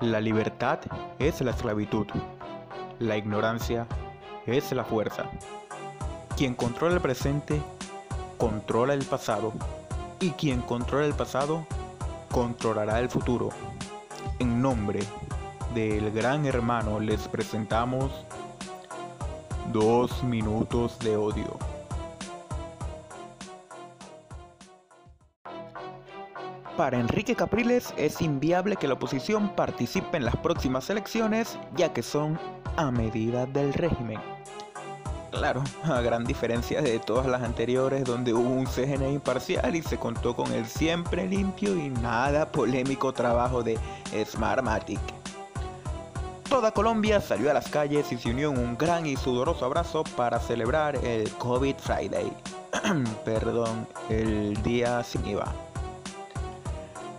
La libertad es la esclavitud. La ignorancia es la fuerza. Quien controla el presente, controla el pasado. Y quien controla el pasado, controlará el futuro. En nombre del gran hermano les presentamos dos minutos de odio. Para Enrique Capriles es inviable que la oposición participe en las próximas elecciones ya que son a medida del régimen. Claro, a gran diferencia de todas las anteriores donde hubo un CGN imparcial y se contó con el siempre limpio y nada polémico trabajo de Smartmatic. Toda Colombia salió a las calles y se unió en un gran y sudoroso abrazo para celebrar el COVID Friday. Perdón, el día sin IVA.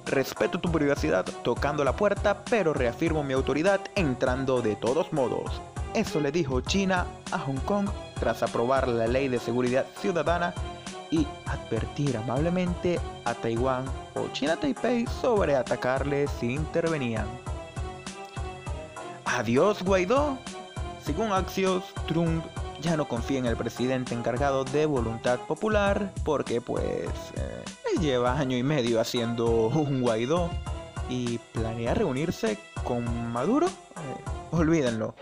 Respeto tu privacidad tocando la puerta, pero reafirmo mi autoridad entrando de todos modos. Eso le dijo China a Hong Kong tras aprobar la ley de seguridad ciudadana y advertir amablemente a Taiwán o China Taipei sobre atacarle si intervenían. Adiós Guaidó. Según Axios, Trump no confía en el presidente encargado de voluntad popular porque pues eh, lleva año y medio haciendo un Guaidó y planea reunirse con Maduro. Eh, olvídenlo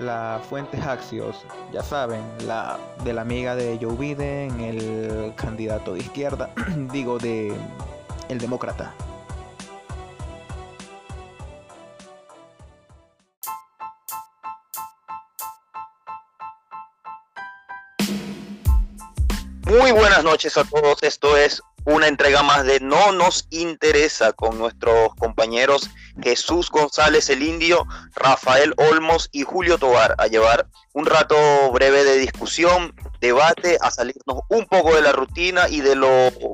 la fuente Axios, ya saben, la de la amiga de Joe Biden, el candidato de izquierda, digo de el demócrata. Buenas noches a todos. Esto es una entrega más de No nos interesa con nuestros compañeros Jesús González el Indio, Rafael Olmos y Julio Tobar a llevar un rato breve de discusión, debate, a salirnos un poco de la rutina y de lo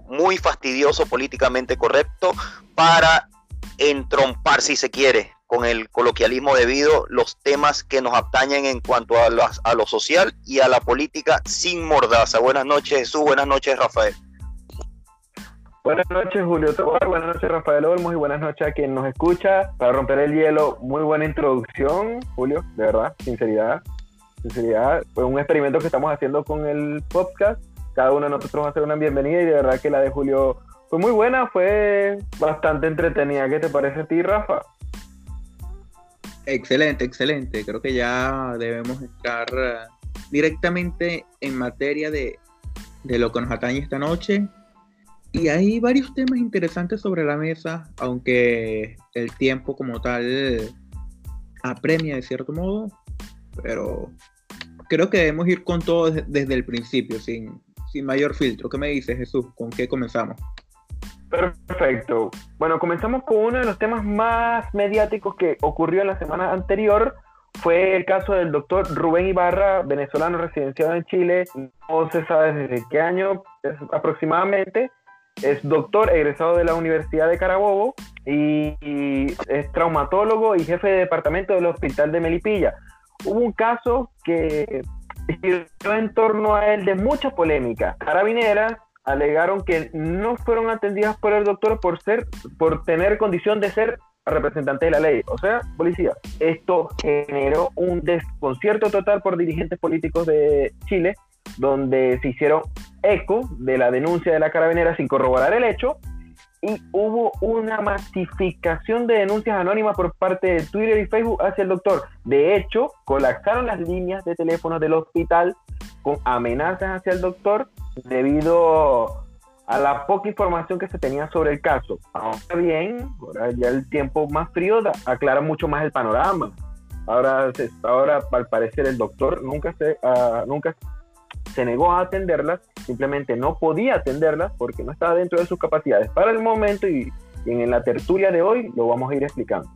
muy fastidioso políticamente correcto para entrompar, si se quiere, con el coloquialismo debido los temas que nos atañen en cuanto a, a lo social y a la política sin mordaza. Buenas noches Jesús, buenas noches Rafael. Buenas noches, Julio Tobar. Buenas noches, Rafael Olmos. Y buenas noches a quien nos escucha. Para romper el hielo, muy buena introducción, Julio, de verdad, sinceridad. Sinceridad. Fue un experimento que estamos haciendo con el podcast. Cada uno de nosotros va a hacer una bienvenida y de verdad que la de Julio fue muy buena, fue bastante entretenida. ¿Qué te parece a ti, Rafa? Excelente, excelente. Creo que ya debemos estar eh, directamente en materia de, de lo que nos atañe esta noche y hay varios temas interesantes sobre la mesa, aunque el tiempo como tal apremia de cierto modo, pero creo que debemos ir con todo desde el principio, sin, sin mayor filtro. ¿Qué me dices, Jesús? ¿Con qué comenzamos? Perfecto. Bueno, comenzamos con uno de los temas más mediáticos que ocurrió en la semana anterior. Fue el caso del doctor Rubén Ibarra, venezolano residenciado en Chile. No se sabe desde qué año aproximadamente, es doctor egresado de la Universidad de Carabobo y, es traumatólogo y jefe de departamento del Hospital de Melipilla. Hubo un caso que giró en torno a él de mucha polémica. Carabineras alegaron que no fueron atendidas por el doctor por ser, por tener condición de ser representante de la ley, o sea, policía. Esto generó un desconcierto total por dirigentes políticos de Chile, donde se hicieron eco de la denuncia de la carabinera sin corroborar el hecho y hubo una masificación de denuncias anónimas por parte de Twitter y Facebook hacia el doctor. De hecho, colapsaron las líneas de teléfono del hospital con amenazas hacia el doctor debido a la poca información que se tenía sobre el caso. Ahora bien, ahora ya el tiempo más frío aclara mucho más el panorama. Ahora, ahora al parecer el doctor nunca se, uh, nunca se negó a atenderlas, simplemente no podía atenderlas porque no estaba dentro de sus capacidades para el momento y y en la tertulia de hoy lo vamos a ir explicando.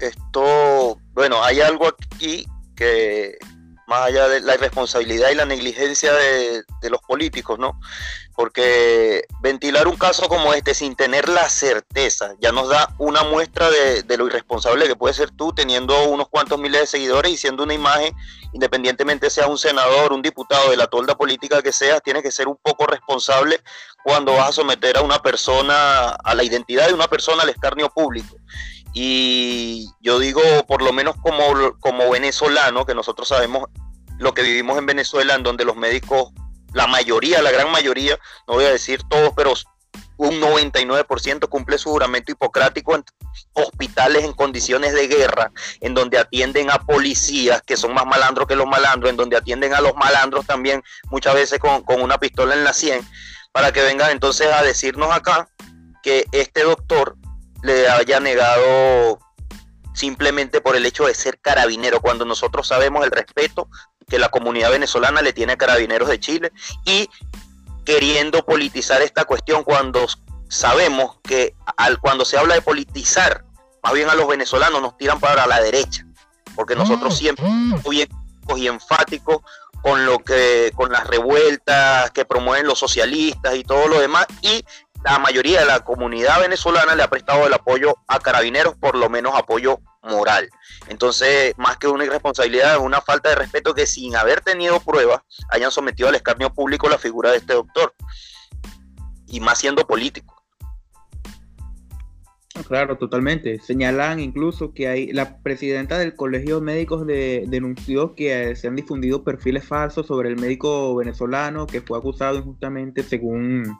Esto, bueno, hay algo aquí que más allá de la irresponsabilidad y la negligencia de, los políticos, ¿no? Porque ventilar un caso como este sin tener la certeza ya nos da una muestra de, de, lo irresponsable que puede ser tú teniendo unos cuantos miles de seguidores y siendo una imagen, independientemente sea un senador, un diputado de la tolda política que seas, tienes que ser un poco responsable cuando vas a someter a una persona, a la identidad de una persona al escarnio público. Y yo digo, por lo menos como, como venezolano, que nosotros sabemos lo que vivimos en Venezuela, en donde los médicos, la mayoría, la gran mayoría, no voy a decir todos, pero un 99% cumple su juramento hipocrático en hospitales en condiciones de guerra, en donde atienden a policías que son más malandros que los malandros, en donde atienden a los malandros también muchas veces con, con una pistola en la 100, para que vengan entonces a decirnos acá que este doctor le haya negado simplemente por el hecho de ser carabinero, cuando nosotros sabemos el respeto que la comunidad venezolana le tiene a carabineros de Chile y queriendo politizar esta cuestión cuando sabemos que al, cuando se habla de politizar, más bien a los venezolanos nos tiran para la derecha, porque nosotros mm, siempre mm. muy y enfáticos con lo que con las revueltas que promueven los socialistas y todo lo demás y la mayoría de la comunidad venezolana le ha prestado el apoyo a carabineros, por lo menos apoyo moral. Entonces, más que una irresponsabilidad, es una falta de respeto que sin haber tenido pruebas hayan sometido al escarnio público la figura de este doctor. Y más siendo político. Claro, totalmente. Señalan incluso que hay la presidenta del Colegio de Médicos de, denunció que se han difundido perfiles falsos sobre el médico venezolano que fue acusado injustamente según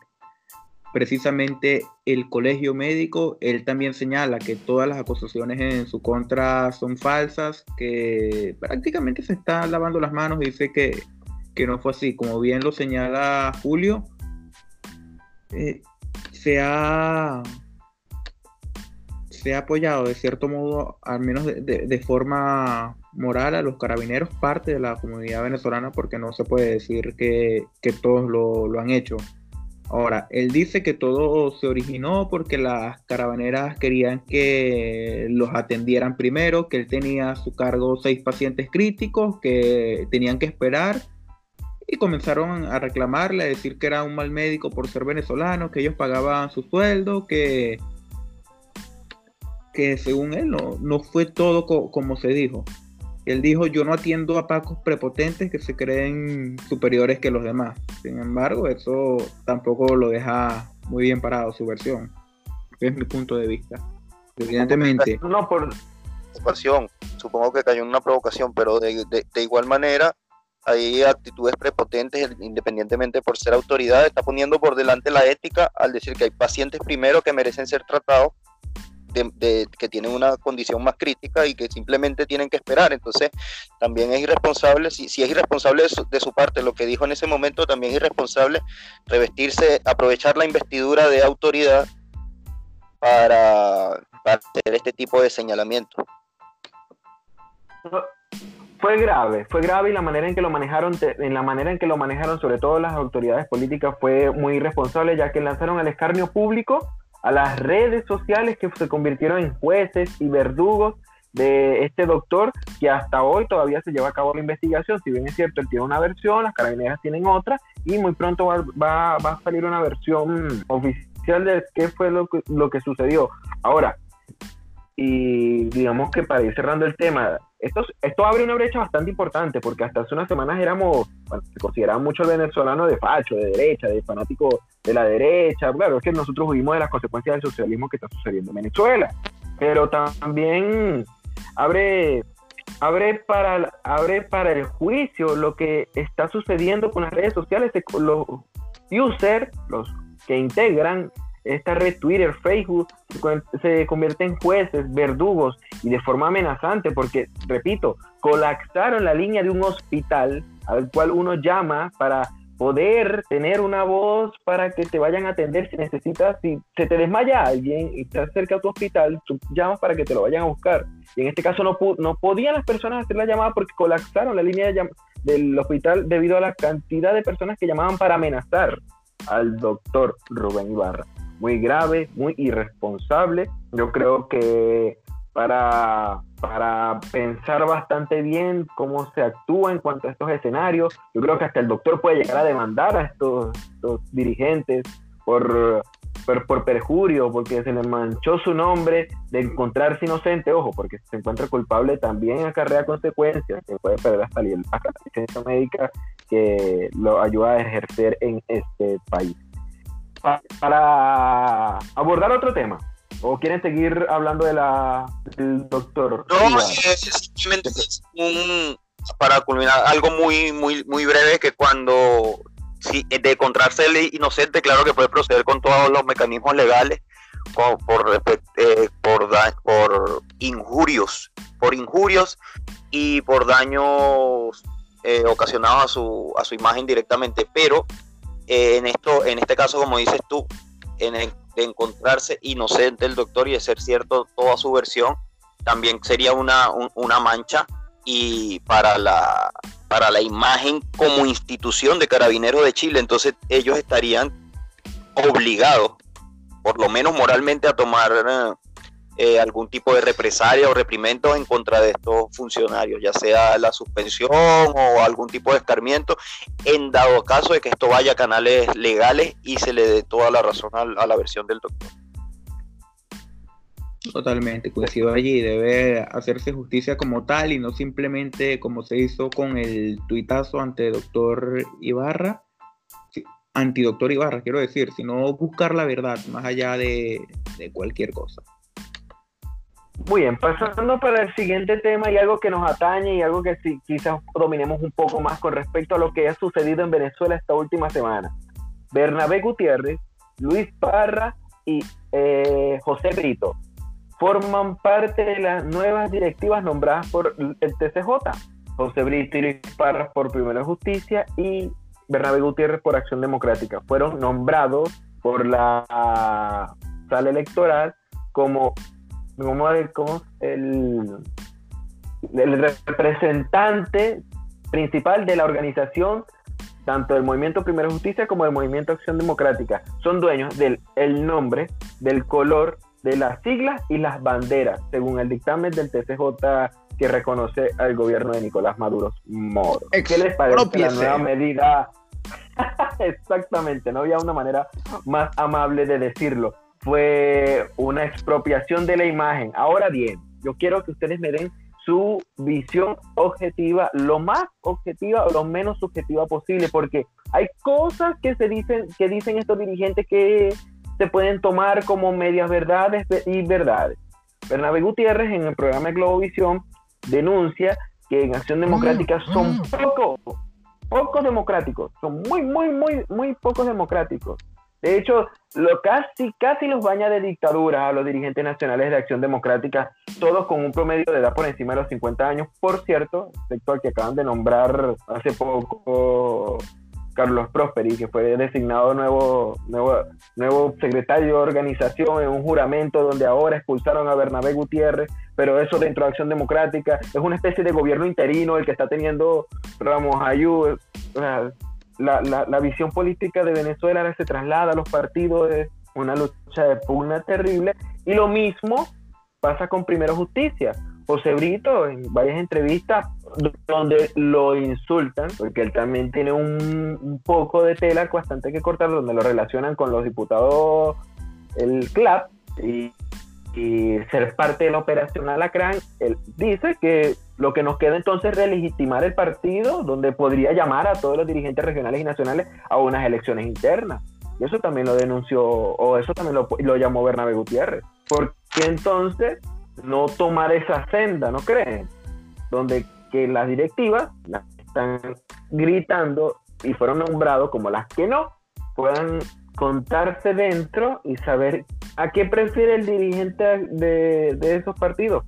precisamente el colegio médico, él también señala que todas las acusaciones en su contra son falsas, que prácticamente se está lavando las manos y dice que, no fue así. Como bien lo señala Julio, eh, se, ha, se ha apoyado de cierto modo, al menos de, forma moral, a los carabineros, parte de la comunidad venezolana, porque no se puede decir que, todos lo, lo han hecho. Ahora, él dice que todo se originó porque las caravaneras querían que los atendieran primero, que él tenía a su cargo seis pacientes críticos que tenían que esperar y comenzaron a reclamarle, a decir que era un mal médico por ser venezolano, que ellos pagaban su sueldo, que, que según él no, no fue todo como se dijo. Él dijo, yo no atiendo a pacos prepotentes que se creen superiores que los demás. Sin embargo, eso tampoco lo deja muy bien parado su versión. Es mi punto de vista. Evidentemente. No, por. Supongo que cayó en una provocación, pero de, de, igual manera hay actitudes prepotentes, independientemente por ser autoridad, está poniendo por delante la ética al decir que hay pacientes primero que merecen ser tratados que tienen una condición más crítica y que simplemente tienen que esperar. Entonces, también es irresponsable, si, si es irresponsable de su, parte lo que dijo en ese momento, también es irresponsable revestirse, aprovechar la investidura de autoridad para, para hacer este tipo de señalamiento. Fue grave, fue grave y la manera en que lo manejaron, en la manera en que lo manejaron, sobre todo las autoridades políticas, fue muy irresponsable, ya que lanzaron al escarnio público a las redes sociales que se convirtieron en jueces y verdugos de este doctor que hasta hoy todavía se lleva a cabo la investigación. Si bien es cierto, él tiene una versión, las carabineras tienen otra y muy pronto va, a salir una versión oficial de qué fue lo que, lo que sucedió. Ahora, y digamos que para ir cerrando el tema, esto, abre una brecha bastante importante porque hasta hace unas semanas éramos, se consideraba mucho el de facho, de derecha, de fanático de la derecha. Claro, es que nosotros vivimos de las consecuencias del socialismo que está sucediendo en Venezuela, pero también abre, abre, para, abre para el juicio lo que está sucediendo con las redes sociales, los users, los que integran esta red Twitter, Facebook, se convierten en jueces, verdugos y de forma amenazante porque, repito, colapsaron la línea de un hospital al cual uno llama para poder tener una voz para que te vayan a atender si necesitas, si se te desmaya alguien y estás cerca a tu hospital, tú llamas para que te lo vayan a buscar. Y en este caso no, no podían las personas hacer la llamada porque colapsaron la línea de, del hospital debido a la cantidad de personas que llamaban para amenazar al doctor Rubén Ibarra. Muy grave, muy irresponsable. Yo creo que para, para pensar bastante bien cómo se actúa en cuanto a estos escenarios, yo creo que hasta el doctor puede llegar a demandar a estos, dirigentes por, por, por, perjurio, porque se le manchó su nombre de encontrarse inocente, ojo, porque si se encuentra culpable también acarrea consecuencias, se puede perder hasta la licencia médica que lo ayuda a ejercer en este país. Para abordar otro tema, ¿o quieren seguir hablando de la, del doctor? No, simplemente un, para culminar, algo muy, muy, muy breve que cuando si, de encontrarse inocente, claro que puede proceder con todos los mecanismos legales por, por, eh, por, por injurios, por injurios y por daños eh, ocasionados a su, a su imagen directamente, pero eh, en, esto, en este caso, como dices tú, en de encontrarse inocente el doctor y de ser cierto toda su versión, también sería una, una mancha y para la, para la imagen como institución de Carabineros de Chile. Entonces ellos estarían obligados, por lo menos moralmente, a tomar eh, algún tipo de represalia o reprimendo en contra de estos funcionarios, ya sea la suspensión o algún tipo de escarmiento, en dado caso de que esto vaya a canales legales y se le dé toda la razón a, la versión del doctor. Totalmente, coincido allí, debe hacerse justicia como tal y no simplemente como se hizo con el tuitazo ante doctor Ibarra, antidoctor Ibarra, quiero decir, sino buscar la verdad más allá de cualquier cosa. Muy bien, pasando para el siguiente tema y algo que nos atañe y algo que sí, quizás dominemos un poco más con respecto a lo que ha sucedido en Venezuela esta última semana. Bernabé Gutiérrez, Luis Parra y eh, José Brito forman parte de las nuevas directivas nombradas por el TCJ. José Brito y Luis Parra por Primera Justicia y Bernabé Gutiérrez por Acción Democrática. Fueron nombrados por la sala electoral como como, el, el representante principal de la organización, tanto del Movimiento Primera Justicia como del Movimiento Acción Democrática. Son dueños del el nombre, del color, de las siglas y las banderas, según el dictamen del TCJ que reconoce al gobierno de Nicolás Maduro Moro. ¿Qué les parece la nueva medida? Exactamente, no había una manera más amable de decirlo fue una expropiación de la imagen. Ahora bien, yo quiero que ustedes me den su visión objetiva, lo más objetiva o lo menos subjetiva posible, porque hay cosas que se dicen, que dicen estos dirigentes que se pueden tomar como medias verdades y verdades. Bernabé Gutiérrez en el programa de Globovisión denuncia que en Acción Democrática mm, son mm. pocos, pocos democráticos, son muy, muy, muy, muy pocos democráticos. De hecho, lo casi, casi los baña de dictadura a los dirigentes nacionales de Acción Democrática, todos con un promedio de edad por encima de los 50 años, por cierto, excepto al que acaban de nombrar hace poco Carlos Prosperi, que fue designado nuevo, nuevo, nuevo secretario de organización en un juramento donde ahora expulsaron a Bernabé Gutiérrez, pero eso dentro de Acción Democrática es una especie de gobierno interino el que está teniendo Ramos Ayú la, la, visión política de Venezuela se traslada a los partidos, es una lucha de pugna terrible. Y lo mismo pasa con Primero Justicia. José Brito, en varias entrevistas donde lo insultan, porque él también tiene un, poco de tela bastante que cortar, donde lo relacionan con los diputados, el CLAP, y, y ser parte de la operación Alacrán, él dice que lo que nos queda entonces es relegitimar el partido, donde podría llamar a todos los dirigentes regionales y nacionales a unas elecciones internas. Y eso también lo denunció, o eso también lo, llamó Bernabé Gutiérrez. ¿Por qué entonces no tomar esa senda, no creen? Donde que las directivas están gritando y fueron nombrados como las que no, puedan contarse dentro y saber a qué prefiere el dirigente de, de esos partidos,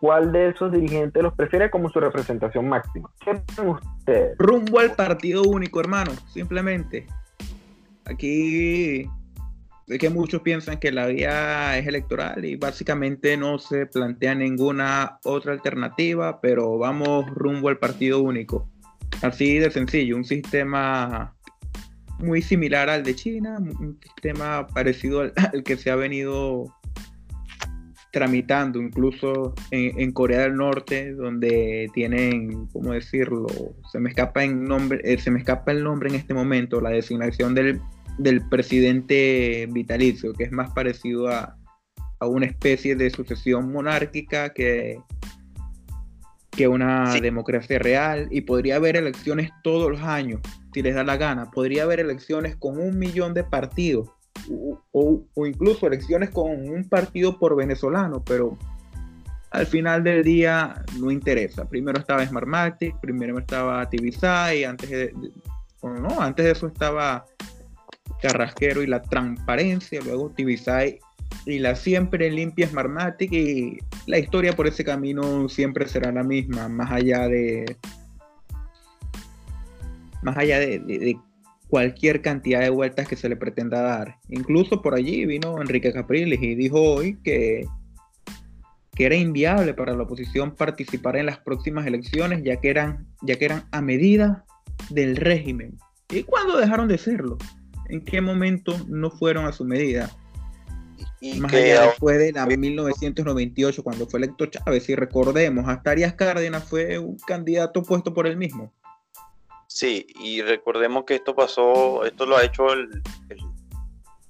cuál de esos dirigentes los prefiere como su representación máxima. ¿Qué usted? Rumbo al partido único, hermano, simplemente. Aquí es que muchos piensan que la vía es electoral y básicamente no se plantea ninguna otra alternativa, pero vamos rumbo al partido único. Así de sencillo, un sistema muy similar al de China, un sistema parecido al, que se ha venido tramitando incluso en, Corea del Norte, donde tienen, ¿cómo decirlo? Se me escapa el nombre, eh, se me escapa el nombre en este momento, la designación del, del presidente vitalicio, que es más parecido a, a una especie de sucesión monárquica que, que una democracia real y podría haber elecciones todos los años, si les da la gana. Podría haber elecciones con un millón de partidos o, incluso elecciones con un partido por venezolano, pero al final del día no interesa. Primero estaba Smartmatic, primero estaba Tibisay, antes de, no, antes de eso estaba Carrasquero y la transparencia, luego Tibisay y la siempre limpia Smartmatic y la historia por ese camino siempre será la misma, más allá de más allá de, cualquier cantidad de vueltas que se le pretenda dar. Incluso por allí vino Enrique Capriles y dijo hoy que, que era inviable para la oposición participar en las próximas elecciones ya que eran, ya que eran a medida del régimen. ¿Y cuándo dejaron de serlo? ¿En qué momento no fueron a su medida? Más allá después de la 1998, cuando fue electo Chávez, si recordemos, hasta Arias Cárdenas fue un candidato puesto por él mismo. Sí, y recordemos que esto pasó, esto lo ha hecho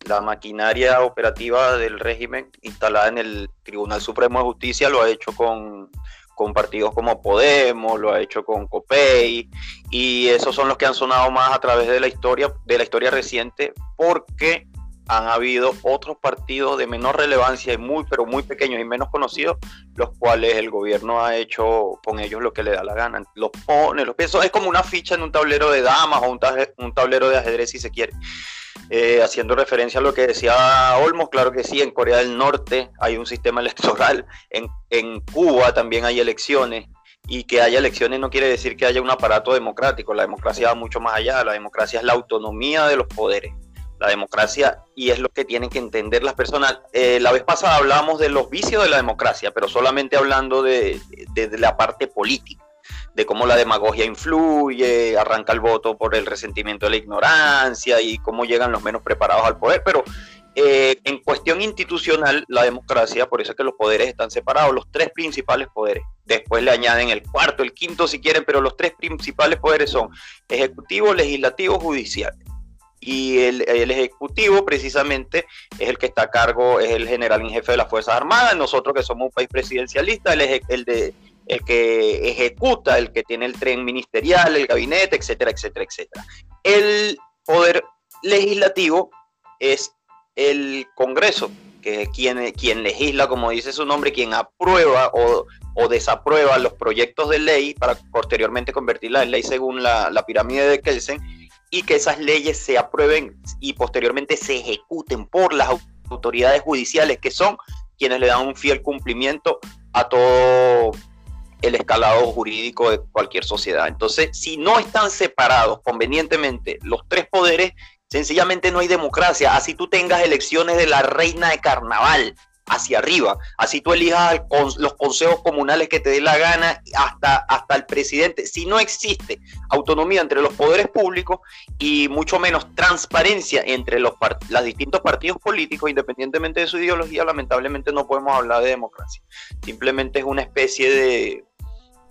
la maquinaria operativa del régimen instalada en el Tribunal Supremo de Justicia, lo ha hecho con, con partidos como Podemos, lo ha hecho con COPEI, y esos son los que han sonado más a través de la historia, de la historia reciente, porque han habido otros partidos de menor relevancia y muy, pero muy pequeños y menos conocidos, los cuales el gobierno ha hecho con ellos lo que le da la gana. Los pone, los piensa, es como una ficha en un tablero de damas o un, tablero de ajedrez si se quiere. Eh, haciendo referencia a lo que decía Olmos, claro que sí, en Corea del Norte hay un sistema electoral, en Cuba también hay elecciones, y que haya elecciones no quiere decir que haya un aparato democrático, la democracia va mucho más allá, la democracia es la autonomía de los poderes la democracia y es lo que tienen que entender las personas. Eh, la vez pasada hablábamos de los vicios de la democracia, pero solamente hablando de, la parte política, de cómo la demagogia influye, arranca el voto por el resentimiento de la ignorancia y cómo llegan los menos preparados al poder, pero eh, en cuestión institucional, la democracia, por eso es que los poderes están separados, los tres principales poderes. Después le añaden el cuarto, el quinto si quieren, pero los tres principales poderes son ejecutivo, legislativo, judicial y el, Ejecutivo precisamente es el que está a cargo, es el general en jefe de las Fuerzas Armadas, nosotros que somos un país presidencialista, el, el, de, el que ejecuta, el que tiene el tren ministerial, el gabinete, etcétera, etcétera, etcétera. El poder legislativo es el Congreso, que es quien, quien legisla, como dice su nombre, quien aprueba o, o desaprueba los proyectos de ley para posteriormente convertirla en ley según la, la pirámide de Kelsen y que esas leyes se aprueben y posteriormente se ejecuten por las autoridades judiciales, que son quienes le dan un fiel cumplimiento a todo el escalado jurídico de cualquier sociedad. Entonces, si no están separados convenientemente los tres poderes, sencillamente no hay democracia. Así tú tengas elecciones de la reina de carnaval, hacia arriba. Así tú elijas los consejos comunales que te dé la gana hasta, hasta el presidente. Si no existe autonomía entre los poderes públicos y mucho menos transparencia entre los, los distintos partidos políticos, independientemente de su ideología, lamentablemente no podemos hablar de democracia. Simplemente es una especie de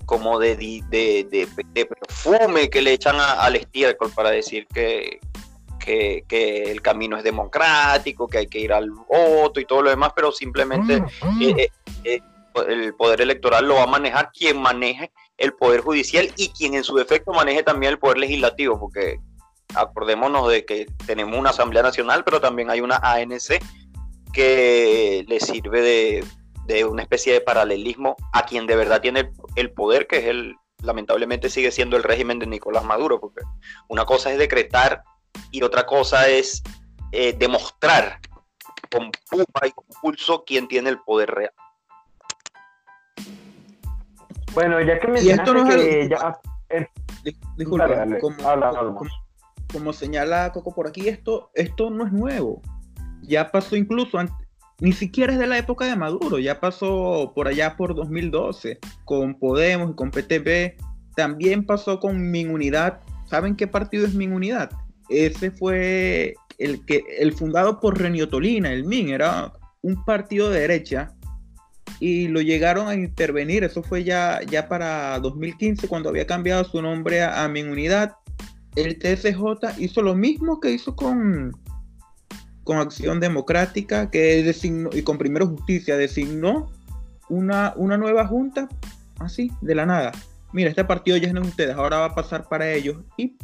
como de, de, perfume que le echan al estiércol para decir que, que, el camino es democrático, que hay que ir al voto y todo lo demás, pero simplemente mm, mm. Eh, eh, eh, el poder electoral lo va a manejar quien maneje el poder judicial y quien en su defecto maneje también el poder legislativo, porque acordémonos de que tenemos una Asamblea Nacional, pero también hay una ANC que le sirve de, de una especie de paralelismo a quien de verdad tiene el poder, que es el, lamentablemente sigue siendo el régimen de Nicolás Maduro, porque una cosa es decretar y otra cosa es eh, demostrar con pupa y con pulso quién tiene el poder real. Bueno, ya que me esto no que ya... Disculpa, como, señala Coco por aquí, esto, esto no es nuevo. Ya pasó incluso, ni siquiera es de la época de Maduro, ya pasó por allá por 2012, con Podemos y con PTP también pasó con Minunidad. ¿Saben qué partido es Minunidad? Ese fue el que el fundado por Reniotolina, el MIN, era un partido de derecha y lo llegaron a intervenir. Eso fue ya, ya para 2015 cuando había cambiado su nombre a, a Minunidad. El TSJ hizo lo mismo que hizo con, con Acción Democrática, que designó, y con Primero Justicia, designó una, una nueva junta, así, de la nada. Mira, este partido ya es ustedes, ahora va a pasar para ellos. Y,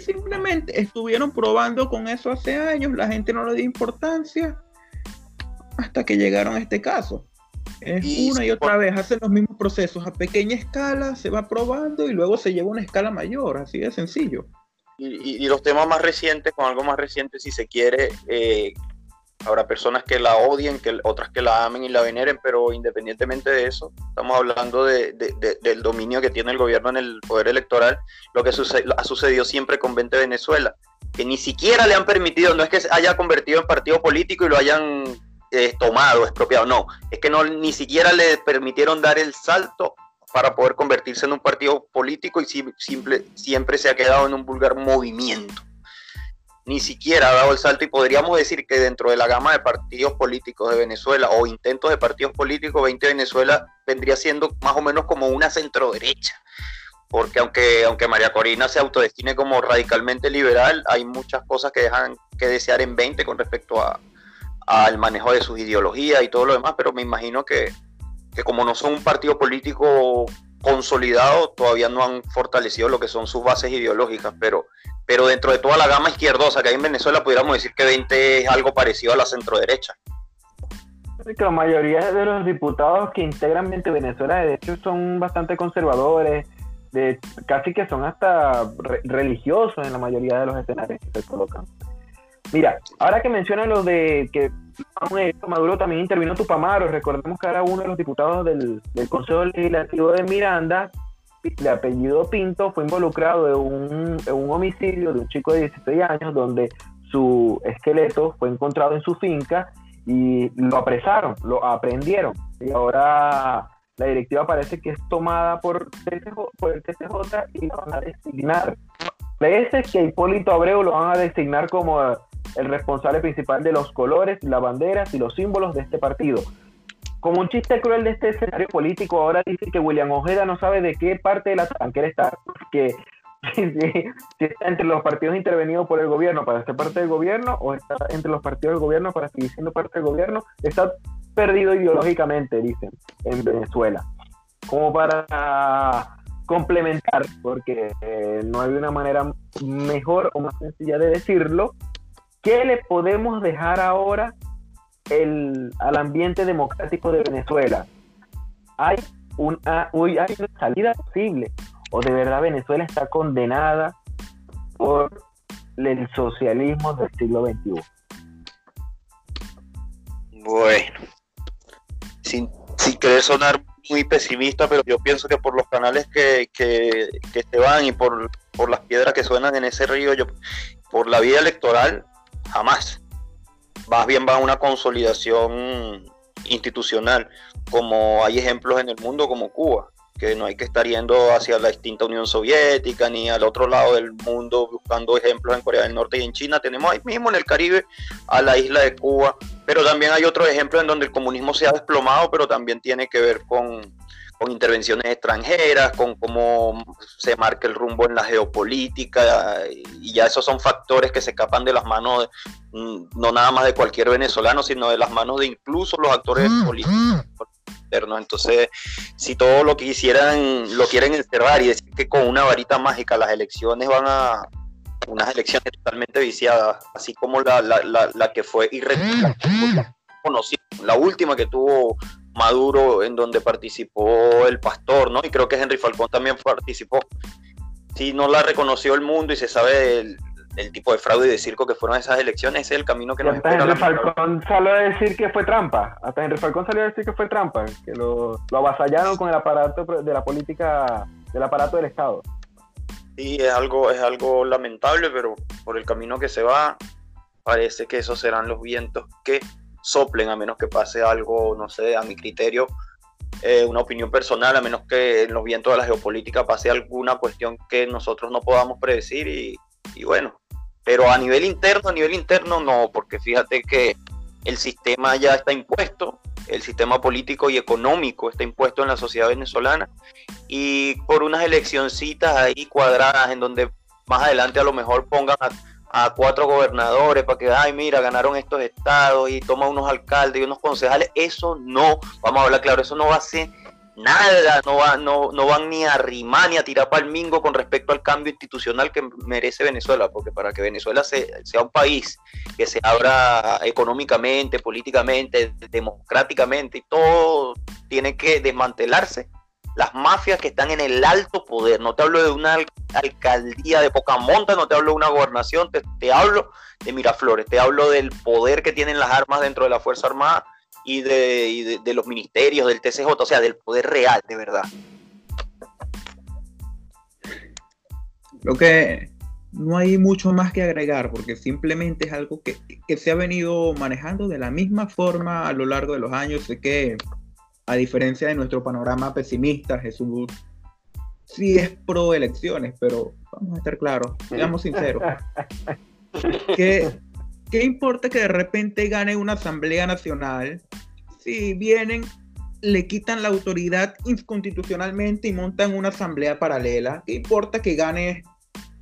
simplemente estuvieron probando con eso hace años, la gente no le dio importancia hasta que llegaron a este caso. Es una y otra vez, hacen los mismos procesos a pequeña escala, se va probando y luego se lleva a una escala mayor, así de sencillo y, los temas más recientes, con algo más reciente, si se quiere, eh, habrá personas que la odien, que otras que la amen y la veneren, pero independientemente de eso, estamos hablando de, del dominio que tiene el gobierno en el poder electoral, lo que ha sucedido siempre con 20 Venezuela, que ni siquiera le han permitido, no es que se haya convertido en partido político y lo hayan eh, tomado, expropiado, no, es que no ni siquiera le permitieron dar el salto para poder convertirse en un partido político y simple, siempre se ha quedado en un vulgar movimiento. Ni siquiera ha dado el salto y podríamos decir que dentro de la gama de partidos políticos de Venezuela o intentos de partidos políticos, 20 Venezuela vendría siendo más o menos como una centro derecha. Porque aunque, aunque María Corina se autodestine como radicalmente liberal, hay muchas cosas que dejan que desear en 20 con respecto a, al manejo de sus ideologías y todo lo demás, pero me imagino que, que como no son un partido político consolidado, todavía no han fortalecido lo que son sus bases ideológicas, pero, pero dentro de toda la gama izquierdosa que hay en Venezuela, pudiéramos decir que 20 es algo parecido a la centroderecha. La mayoría de los diputados que integran 20 Venezuela, de hecho, son bastante conservadores, de, casi que son hasta religiosos en la mayoría de los escenarios que se colocan. Mira, ahora que mencionan lo de que Maduro también intervino Tupamaro, recordemos que era uno de los diputados del, Consejo Legislativo de Miranda, de apellido Pinto, fue involucrado en un, homicidio de un chico de 16 años donde su esqueleto fue encontrado en su finca y lo apresaron, lo aprendieron. Y ahora la directiva parece que es tomada por, por el TCJ y lo van a designar. Parece que Hipólito Abreu lo van a designar como el responsable principal de los colores, las banderas y los símbolos de este partido. Como un chiste cruel de este escenario político, ahora dice que William Ojeda no sabe de qué parte de la tranquera está, porque si, está entre los partidos intervenidos por el gobierno para ser parte del gobierno o está entre los partidos del gobierno para seguir siendo parte del gobierno, está perdido ideológicamente, dicen, en Venezuela. Como para complementar, porque eh, no hay una manera mejor o más sencilla de decirlo, ¿Qué le podemos dejar ahora el, al ambiente democrático de Venezuela? ¿Hay una, ¿Hay una salida posible? ¿O de verdad Venezuela está condenada por el socialismo del siglo XXI? Bueno, sin, querer sonar muy pesimista, pero yo pienso que por los canales que, que, que se van y por, por, las piedras que suenan en ese río, yo, por la vida electoral, jamás. Más bien va a una consolidación institucional, como hay ejemplos en el mundo como Cuba, que no hay que estar yendo hacia la extinta Unión Soviética ni al otro lado del mundo buscando ejemplos en Corea del Norte y en China. Tenemos ahí mismo en el Caribe a la isla de Cuba, pero también hay otros ejemplos en donde el comunismo se ha desplomado, pero también tiene que ver con, con intervenciones extranjeras, con cómo se marca el rumbo en la geopolítica, y ya esos son factores que se escapan de las manos, mm, no nada más de cualquier venezolano, sino de las manos de incluso los actores mm, políticos mm. Entonces, si todo lo que hicieran lo quieren encerrar y decir que con una varita mágica las elecciones van a unas elecciones totalmente viciadas, así como la, la, la, que fue irregular, la última que tuvo Maduro, en donde participó el pastor, ¿no? Y creo que Henry Falcón también participó. Si no la reconoció el mundo y se sabe el, tipo de fraude y de circo que fueron esas elecciones, ese es el camino que nos hasta Henry Falcón salió a decir que fue trampa. Hasta Henry Falcón salió a decir que fue trampa, que lo, lo avasallaron con el aparato de la política, del aparato del Estado. Sí, es algo, es algo lamentable, pero por el camino que se va, parece que esos serán los vientos que soplen, a menos que pase algo, no sé, a mi criterio, eh, una opinión personal, a menos que en los vientos de la geopolítica pase alguna cuestión que nosotros no podamos predecir y, y bueno, pero a nivel interno, a nivel interno no, porque fíjate que el sistema ya está impuesto, el sistema político y económico está impuesto en la sociedad venezolana y por unas eleccioncitas ahí cuadradas en donde más adelante a lo mejor pongan a, cuatro gobernadores para que, ay, mira, ganaron estos estados y toma unos alcaldes y unos concejales, eso no, vamos a hablar claro, eso no va a ser nada, no, va, no, no van ni a rimar ni a tirar palmingo con respecto al cambio institucional que merece Venezuela, porque para que Venezuela sea un país que se abra económicamente, políticamente, democráticamente y todo tiene que desmantelarse. Las mafias que están en el alto poder, no te hablo de una alcaldía de poca monta, no te hablo de una gobernación, te, te hablo de Miraflores, te hablo del poder que tienen las armas dentro de la Fuerza Armada y, de, de, los ministerios, del TCJ, o sea, del poder real, de verdad. Lo que no hay mucho más que agregar, porque simplemente es algo que, que, se ha venido manejando de la misma forma a lo largo de los años. Sé que, a diferencia de nuestro panorama pesimista, Jesús sí es pro elecciones, pero vamos a estar claros, seamos sinceros. que ¿Qué importa que de repente gane una asamblea nacional si vienen, le quitan la autoridad inconstitucionalmente y montan una asamblea paralela? ¿Qué importa que gane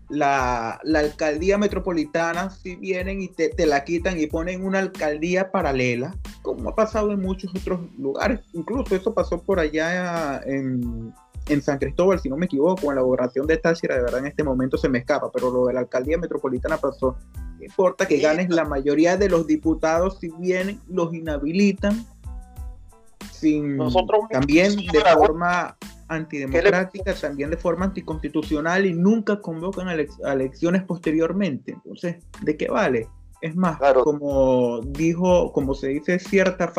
la, alcaldía metropolitana si vienen y te, te, la quitan y ponen una alcaldía paralela? Como ha pasado en muchos otros lugares. Incluso eso pasó por allá en, en San Cristóbal, si no me equivoco, en la gobernación de Táchira, de verdad en este momento se me escapa, pero lo de la alcaldía metropolitana pasó. No importa que ganes la mayoría de los diputados, si bien los inhabilitan, sin, también de forma antidemocrática, también de forma anticonstitucional y nunca convocan a, elecciones posteriormente. Entonces, ¿de qué vale? Es más, como dijo, como se dice cierta,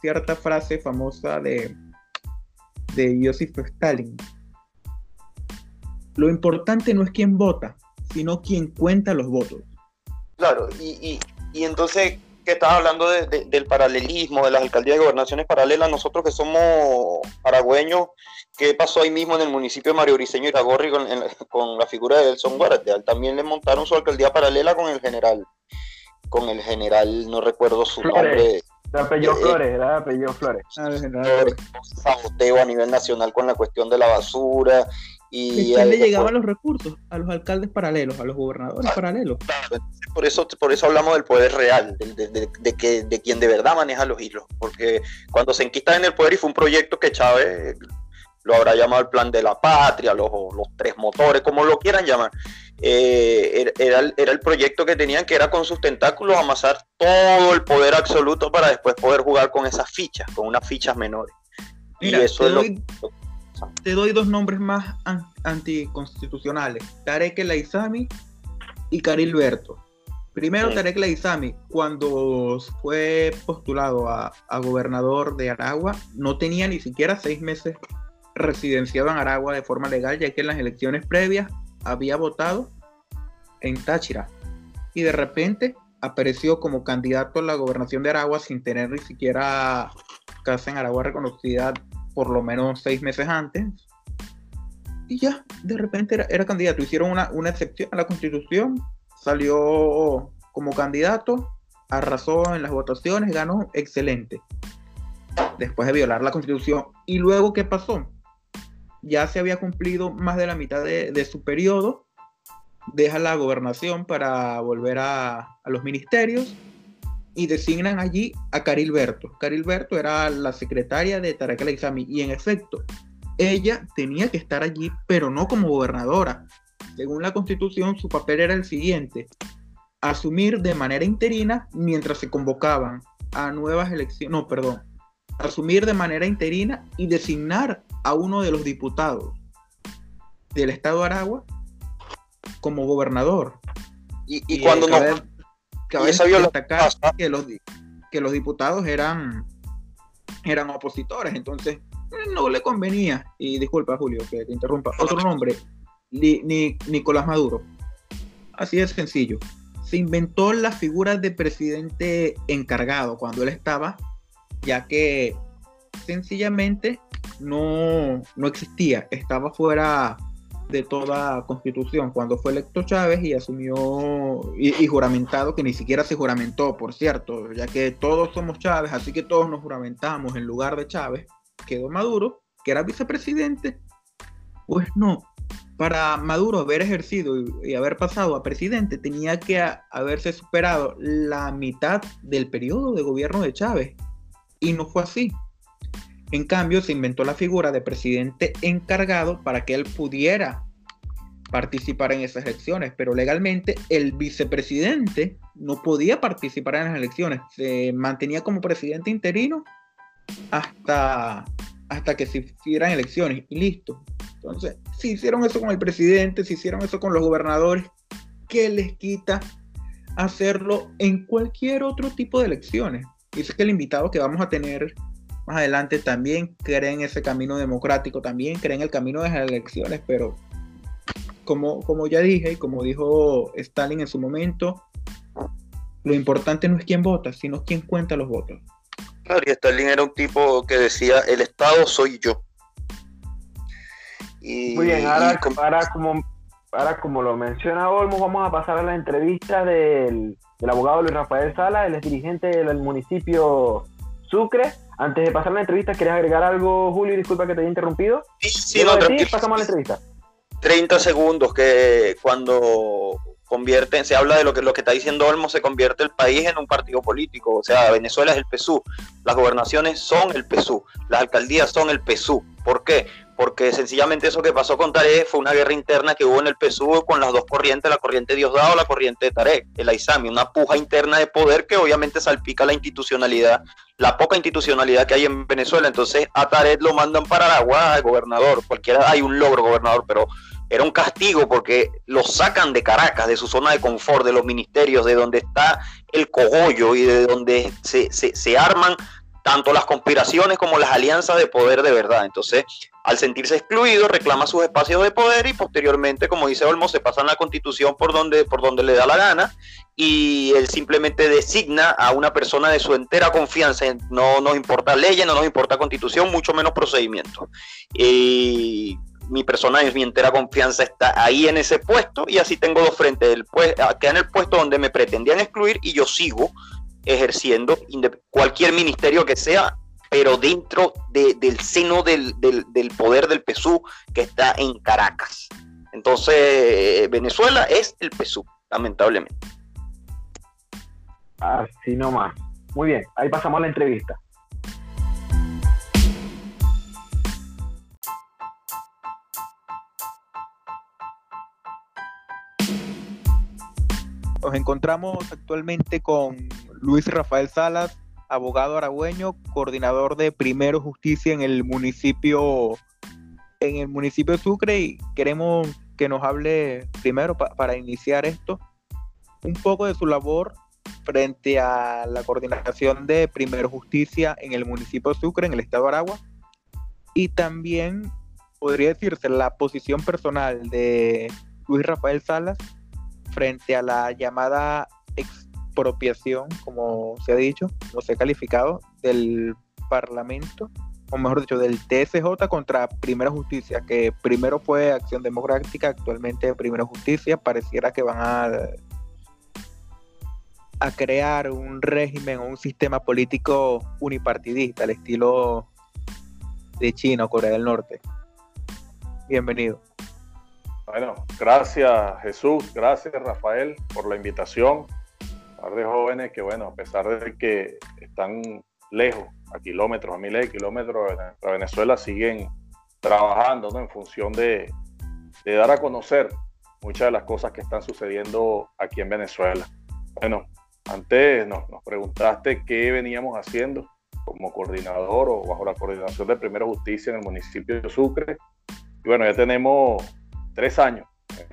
cierta frase famosa de, de Joseph Stalin. Lo importante no es quién vota, sino quién cuenta los votos. Claro, y, entonces, ¿qué estás hablando del paralelismo, de las alcaldías de gobernaciones paralelas? Nosotros que somos paragüeños, ¿qué pasó ahí mismo en el municipio de Mario Briceño y Ragorri con, la figura de Elson Guardial? También le montaron su alcaldía paralela con el general, con el general, no recuerdo su nombre la apellido eh, Flores, la apellido Flores. Ah, saboteo a nivel nacional con la cuestión de la basura. Y a le llegaban los recursos a los alcaldes paralelos, a los gobernadores paralelos. por eso, por eso hablamos del poder real, de, de, de, que, de quien de verdad maneja los hilos. Porque cuando se enquista en el poder y fue un proyecto que Chávez lo habrá llamado el plan de la patria, los, los tres motores, como lo quieran llamar. Eh, era, era, el proyecto que tenían, que era con sus tentáculos amasar todo el poder absoluto para después poder jugar con esas fichas, con unas fichas menores. y eso te, doy, te doy dos nombres más anticonstitucionales, Tarek El Aizami y Carilberto. Primero, Tarek El Aizami, cuando fue postulado a, a gobernador de Aragua, no tenía ni siquiera seis meses residenciado en Aragua de forma legal, ya que en las elecciones previas había votado en Táchira y de repente apareció como candidato a la gobernación de Aragua sin tener ni siquiera casa en Aragua reconocida por lo menos seis meses antes. Y ya, de repente era, candidato. Hicieron una, una excepción a la constitución, salió como candidato, arrasó en las votaciones, ganó excelente. Después de violar la constitución. ¿Y luego qué pasó? Ya se había cumplido más de la mitad de, su periodo, deja la gobernación para volver a, los ministerios y designan allí a Carilberto. Carilberto era la secretaria de Tarek El y en efecto, ella tenía que estar allí, pero no como gobernadora. Según la constitución, su papel era el siguiente, asumir de manera interina mientras se convocaban a nuevas elecciones, no, perdón, asumir de manera interina y designar a uno de los diputados del estado de Aragua como gobernador. Y, cuando no... que, los, que los diputados eran, eran opositores, entonces eh, no le convenía. Y disculpa, Julio, que te interrumpa. Otro nombre, ni, Nicolás Maduro. Así de sencillo. Se inventó la figura de presidente encargado cuando él estaba, ya que sencillamente no, no existía, estaba fuera de toda constitución cuando fue electo Chávez y asumió y, juramentado, que ni siquiera se juramentó, por cierto, ya que todos somos Chávez, así que todos nos juramentamos en lugar de Chávez, quedó Maduro, que era vicepresidente. Pues no, para Maduro haber ejercido y, haber pasado a presidente tenía que haberse superado la mitad del periodo de gobierno de Chávez. Y no fue así. En cambio, se inventó la figura de presidente encargado para que él pudiera participar en esas elecciones, pero legalmente el vicepresidente no podía participar en las elecciones, se mantenía como presidente interino hasta, hasta que se hicieran elecciones y listo. Entonces, si hicieron eso con el presidente, si hicieron eso con los gobernadores, ¿qué les quita hacerlo en cualquier otro tipo de elecciones? Y es que el invitado que vamos a tener más adelante también cree en ese camino democrático, también cree en el camino de las elecciones, pero como, como ya dije y como dijo Stalin en su momento, lo importante no es quién vota, sino quién cuenta los votos. Claro, y Stalin era un tipo que decía, el Estado soy yo. Muy bien, ahora, como, ahora como lo menciona Olmos, vamos a pasar a la entrevista del, del abogado Luis Rafael Sala, él es dirigente del municipio Sucre antes de pasar la entrevista, ¿quieres agregar algo, Julio? Disculpa que te haya interrumpido. Sí, sí, no, pasamos a la entrevista. 30 segundos que cuando convierten, se habla de lo que, lo que está diciendo Olmo, se convierte el país en un partido político. O sea, Venezuela es el PSU, las gobernaciones son el PSU, las alcaldías son el PSU. ¿Por qué? Porque sencillamente eso que pasó con Tarek fue una guerra interna que hubo en el PSUV con las dos corrientes, la corriente Diosdado, la corriente de Tarek, el Aizami, una puja interna de poder que obviamente salpica la institucionalidad, la poca institucionalidad que hay en Venezuela. Entonces a Tarek lo mandan para Aragua, gobernador, cualquiera, hay un logro gobernador, pero era un castigo porque lo sacan de Caracas, de su zona de confort, de los ministerios, de donde está el cogollo y de donde se, se, se arman tanto las conspiraciones como las alianzas de poder de verdad. Entonces, al sentirse excluido, reclama sus espacios de poder y posteriormente, como dice Olmo, se pasa en la constitución por donde, por donde le da la gana y él simplemente designa a una persona de su entera confianza. No nos importa leyes, no nos importa constitución, mucho menos procedimiento. Y mi persona de mi entera confianza está ahí en ese puesto y así tengo dos frentes. El, pues, queda en el puesto donde me pretendían excluir y yo sigo ejerciendo cualquier ministerio que sea, pero dentro del seno del, poder del PSU que está en Caracas. Entonces, Venezuela es el PSU, lamentablemente. Así nomás. Muy bien, ahí pasamos a la entrevista. Nos encontramos actualmente con Luis Rafael Salas, abogado aragüeño, coordinador de Primero Justicia en el municipio en el municipio de Sucre y queremos que nos hable primero para iniciar esto un poco de su labor frente a la coordinación de Primero Justicia en el municipio de Sucre, en el estado de Aragua, y también podría decirse la posición personal de Luis Rafael Salas frente a la llamada expropiación, como se ha dicho, o se ha calificado, del Parlamento, o mejor dicho, del TSJ contra Primera Justicia, que primero fue Acción Democrática, actualmente Primera Justicia, pareciera que van a, a crear un régimen o un sistema político unipartidista, al estilo de China o Corea del Norte. Bienvenido. Bueno, gracias Jesús, gracias Rafael por la invitación par de jóvenes que, bueno, a pesar de que están lejos, a kilómetros, a miles de kilómetros de Venezuela, siguen trabajando en función de, dar a conocer muchas de las cosas que están sucediendo aquí en Venezuela. Bueno, antes nos, nos preguntaste qué veníamos haciendo como coordinador o bajo la coordinación de Primera Justicia en el municipio de Sucre. Y bueno, ya tenemos tres años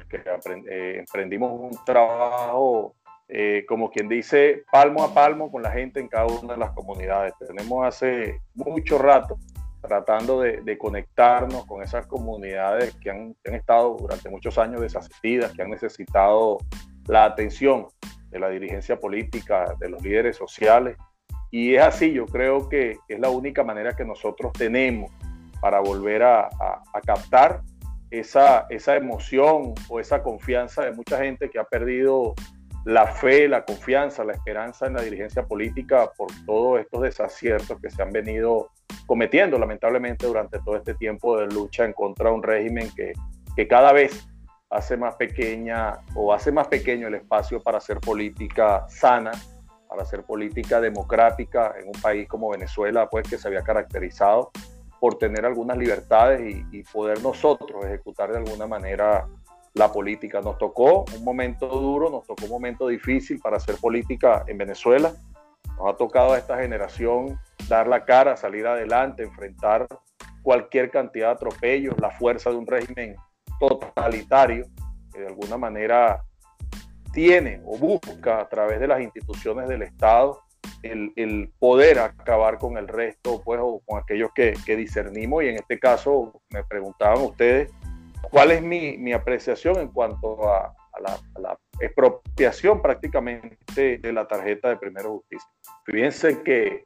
que eh, emprendimos un trabajo eh, como quien dice, palmo a palmo con la gente en cada una de las comunidades. Tenemos hace mucho rato tratando de, conectarnos con esas comunidades que han, estado durante muchos años desasistidas, que han necesitado la atención de la dirigencia política, de los líderes sociales. Y es así, yo creo que es la única manera que nosotros tenemos para volver a, captar esa, esa emoción o esa confianza de mucha gente que ha perdido la fe, la confianza, la esperanza en la dirigencia política por todos estos desaciertos que se han venido cometiendo lamentablemente durante todo este tiempo de lucha en contra de un régimen que, que cada vez hace más pequeña o hace más pequeño el espacio para hacer política sana, para hacer política democrática en un país como Venezuela, pues que se había caracterizado por tener algunas libertades y, poder nosotros ejecutar de alguna manera la política. Nos tocó un momento duro, nos tocó un momento difícil para hacer política en Venezuela. Nos ha tocado a esta generación dar la cara, salir adelante, enfrentar cualquier cantidad de atropellos, la fuerza de un régimen totalitario que de alguna manera tiene o busca a través de las instituciones del Estado el, poder acabar con el resto, pues, o con aquellos que, discernimos. Y en este caso, me preguntaban ustedes, ¿cuál es mi, apreciación en cuanto a, la, expropiación prácticamente de la tarjeta de primera justicia? Fíjense que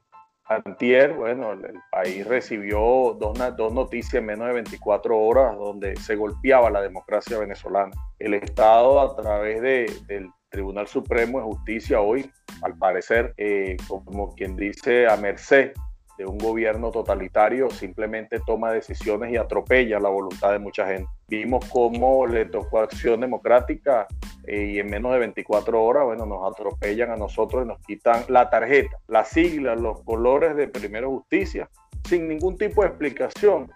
Antier, bueno, el, país recibió dos, dos, noticias en menos de 24 horas donde se golpeaba la democracia venezolana. El Estado, a través de, del Tribunal Supremo de Justicia, hoy, al parecer, eh, como quien dice, a merced de un gobierno totalitario, simplemente toma decisiones y atropella la voluntad de mucha gente. Vimos cómo le tocó acción democrática eh, y en menos de 24 horas, bueno, nos atropellan a nosotros y nos quitan la tarjeta, las siglas, los colores de Primero Justicia, sin ningún tipo de explicación,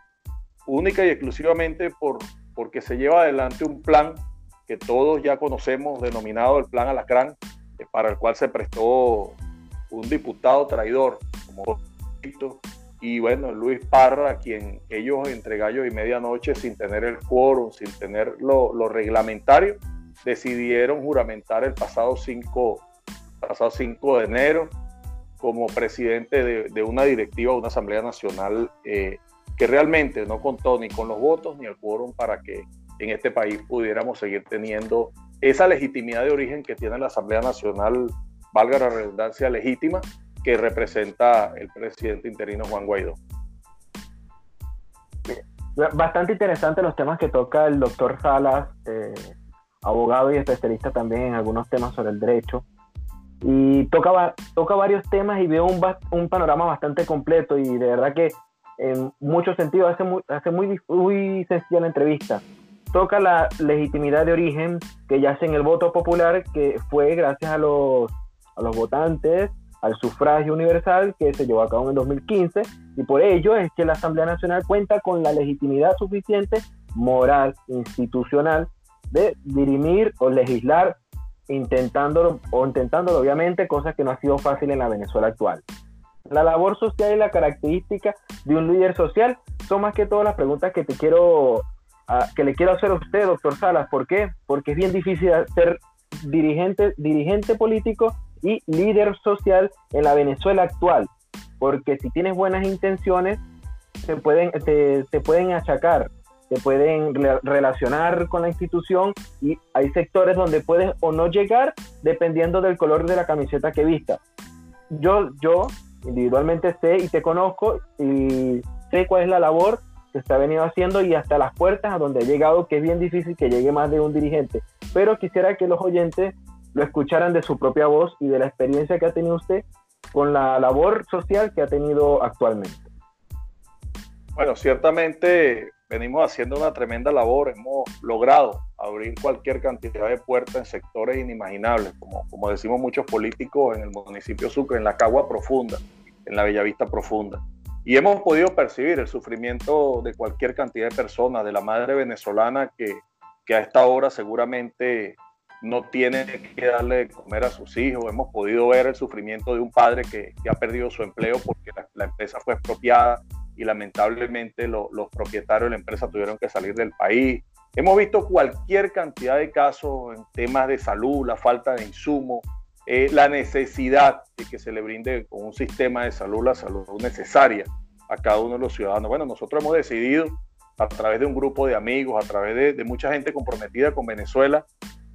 única y exclusivamente por, porque se lleva adelante un plan que todos ya conocemos, denominado el Plan Alacrán, eh, para el cual se prestó un diputado traidor, como y bueno, Luis Parra, quien ellos entre gallos y medianoche, sin tener el quórum, sin tener lo, reglamentario, decidieron juramentar el pasado 5, pasado 5 de enero como presidente de, una directiva de una Asamblea Nacional eh, que realmente no contó ni con los votos ni el quórum para que en este país pudiéramos seguir teniendo esa legitimidad de origen que tiene la Asamblea Nacional, valga la redundancia, legítima, que representa el presidente interino Juan Guaidó. Bastante interesante los temas que toca el doctor Salas. Eh, abogado y especialista también en algunos temas sobre el derecho. Y toca, toca varios temas y veo un, un panorama bastante completo y de verdad que en muchos sentidos hace muy, hace muy, muy sencilla la entrevista. Toca la legitimidad de origen que yace en el voto popular, que fue gracias a los, a los votantes, al sufragio universal que se llevó a cabo en 2015, y por ello es que la Asamblea Nacional cuenta con la legitimidad suficiente, moral, institucional, de dirimir o legislar intentándolo o intentándolo obviamente, cosas que no ha sido fácil en la Venezuela actual. La labor social y la característica de un líder social son más que todas las preguntas que te quiero que le quiero hacer a usted, doctor Salas. ¿Por qué? Porque es bien difícil ser dirigente, dirigente político y líder social en la Venezuela actual. Porque si tienes buenas intenciones, te pueden, te, te pueden achacar te pueden relacionar con la institución y hay sectores donde puedes o no llegar dependiendo del color de la camiseta que vista. Yo, yo individualmente sé y te conozco y sé cuál es la labor se ha venido haciendo y hasta las puertas a donde he llegado, que es bien difícil que llegue más de un dirigente. Pero quisiera que los oyentes lo escucharan de su propia voz y de la experiencia que ha tenido usted con la labor social que ha tenido actualmente. Bueno, ciertamente venimos haciendo una tremenda labor, hemos logrado abrir cualquier cantidad de puertas en sectores inimaginables, como, como decimos muchos políticos en el municipio Sucre, en la Cagua Profunda, en la Bellavista Profunda. Y hemos podido percibir el sufrimiento de cualquier cantidad de personas, de la madre venezolana que, que a esta hora seguramente no tiene que darle de comer a sus hijos. Hemos podido ver el sufrimiento de un padre que, ha perdido su empleo porque la empresa fue expropiada y lamentablemente los propietarios de la empresa tuvieron que salir del país. Hemos visto cualquier cantidad de casos en temas de salud, la falta de insumos, eh, la necesidad de que se le brinde un sistema de salud la salud necesaria a cada uno de los ciudadanos. Bueno, nosotros hemos decidido a través de un grupo de amigos, a través de, de mucha gente comprometida con Venezuela,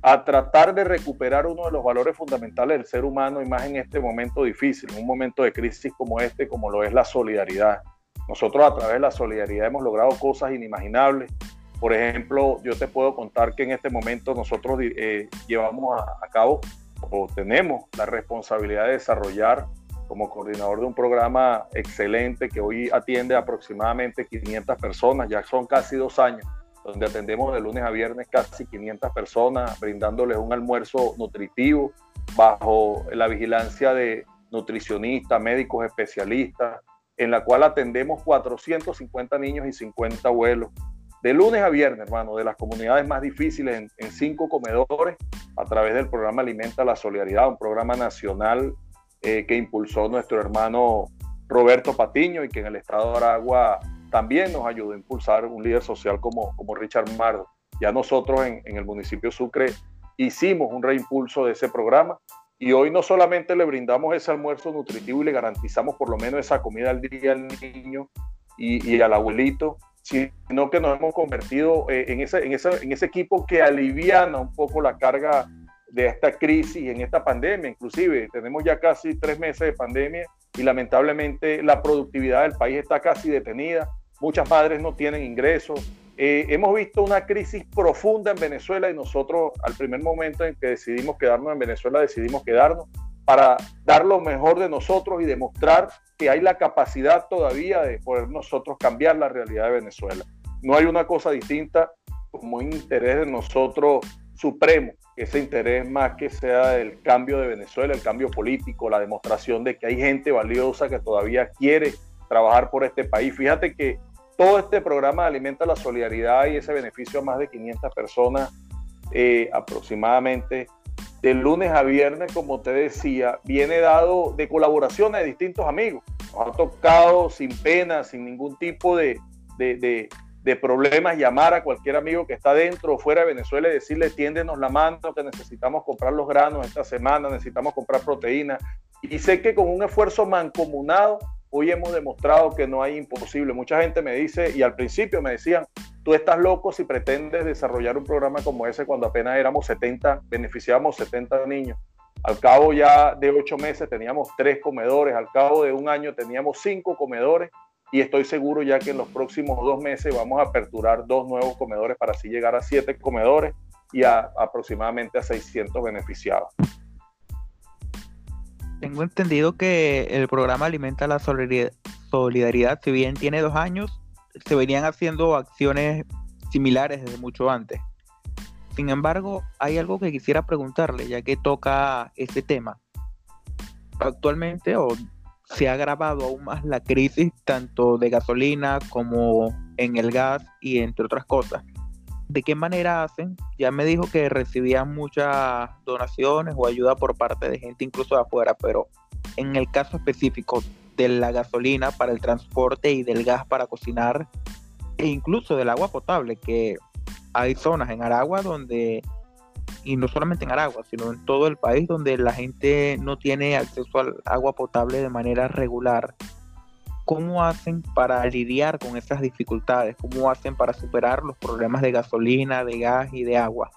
a tratar de recuperar uno de los valores fundamentales del ser humano y más en este momento difícil, en un momento de crisis como este, como lo es la solidaridad Nosotros a través de la solidaridad hemos logrado cosas inimaginables. Por ejemplo, yo te puedo contar que en este momento nosotros eh, llevamos a, cabo o tenemos la responsabilidad de desarrollar como coordinador de un programa excelente que hoy atiende aproximadamente 500 personas, ya son casi dos años, donde atendemos de lunes a viernes casi 500 personas, brindándoles un almuerzo nutritivo bajo la vigilancia de nutricionistas, médicos especialistas, en la cual atendemos 450 niños y 50 abuelos de lunes a viernes, hermano, de las comunidades más difíciles en, cinco comedores a través del programa Alimenta la Solidaridad, un programa nacional eh, que impulsó nuestro hermano Roberto Patiño y que en el estado de Aragua también nos ayudó a impulsar un líder social como, Richard Mardo. Ya nosotros en, el municipio Sucre hicimos un reimpulso de ese programa y hoy no solamente le brindamos ese almuerzo nutritivo y le garantizamos por lo menos esa comida al día al niño y al abuelito, sino que nos hemos convertido eh, en, ese, en, ese, en ese equipo que aliviana un poco la carga de esta crisis, en esta pandemia. Inclusive tenemos ya casi tres meses de pandemia y lamentablemente la productividad del país está casi detenida. Muchas madres no tienen ingresos. Eh, hemos visto una crisis profunda en Venezuela y nosotros al primer momento en que decidimos quedarnos en Venezuela decidimos quedarnos para dar lo mejor de nosotros y demostrar que hay la capacidad todavía de poder nosotros cambiar la realidad de Venezuela. No hay una cosa distinta como un interés de nosotros supremo, ese interés más que sea del cambio de Venezuela, el cambio político, la demostración de que hay gente valiosa que todavía quiere trabajar por este país. Fíjate que todo este programa alimenta la solidaridad y ese beneficio a más de 500 personas eh, aproximadamente de lunes a viernes, como te decía, viene dado de colaboraciones de distintos amigos. Nos ha tocado sin pena, sin ningún tipo de, de, de, problemas, llamar a cualquier amigo que está dentro o fuera de Venezuela y decirle, tiéndenos la mano, que necesitamos comprar los granos esta semana, necesitamos comprar proteína. Y sé que con un esfuerzo mancomunado, hoy hemos demostrado que no hay imposible. Mucha gente me dice, y al principio me decían, tú estás loco si pretendes desarrollar un programa como ese cuando apenas éramos 70, beneficiábamos 70 niños. Al cabo ya de ocho meses teníamos tres comedores, al cabo de un año teníamos cinco comedores y estoy seguro ya que en los próximos dos meses vamos a aperturar dos nuevos comedores para así llegar a siete comedores y a aproximadamente a 600 beneficiados. Tengo entendido que el programa Alimenta la Solidaridad, si bien tiene dos años, se venían haciendo acciones similares desde mucho antes. Sin embargo, hay algo que quisiera preguntarle, ya que toca este tema. Actualmente o se ha agravado aún más la crisis tanto de gasolina como en el gas y entre otras cosas. ¿De qué manera hacen? Ya me dijo que recibían muchas donaciones o ayuda por parte de gente incluso de afuera, pero en el caso específico, de la gasolina para el transporte y del gas para cocinar e incluso del agua potable, que hay zonas en Aragua donde, y no solamente en Aragua, sino en todo el país donde la gente no tiene acceso al agua potable de manera regular. ¿Cómo hacen para lidiar con esas dificultades? ¿Cómo hacen para superar los problemas de gasolina, de gas y de agua?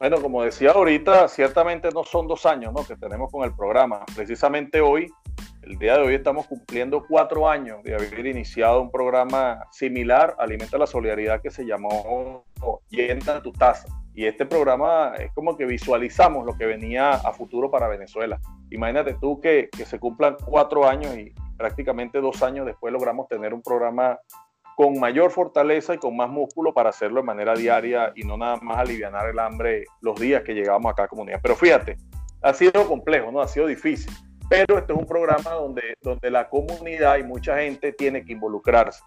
Bueno, como decía ahorita, ciertamente no son dos años ¿no? que tenemos con el programa. Precisamente hoy el día de hoy estamos cumpliendo cuatro años de haber iniciado un programa similar, Alimenta la Solidaridad, que se llamó Llena tu taza. Y este programa es como que visualizamos lo que venía a futuro para Venezuela. Imagínate tú que, que se cumplan cuatro años y prácticamente dos años después logramos tener un programa con mayor fortaleza y con más músculo para hacerlo de manera diaria y no nada más aliviar el hambre los días que llegamos acá a comunidad. Pero fíjate, ha sido complejo, ¿no? Ha sido difícil pero este es un programa donde, donde la comunidad y mucha gente tiene que involucrarse.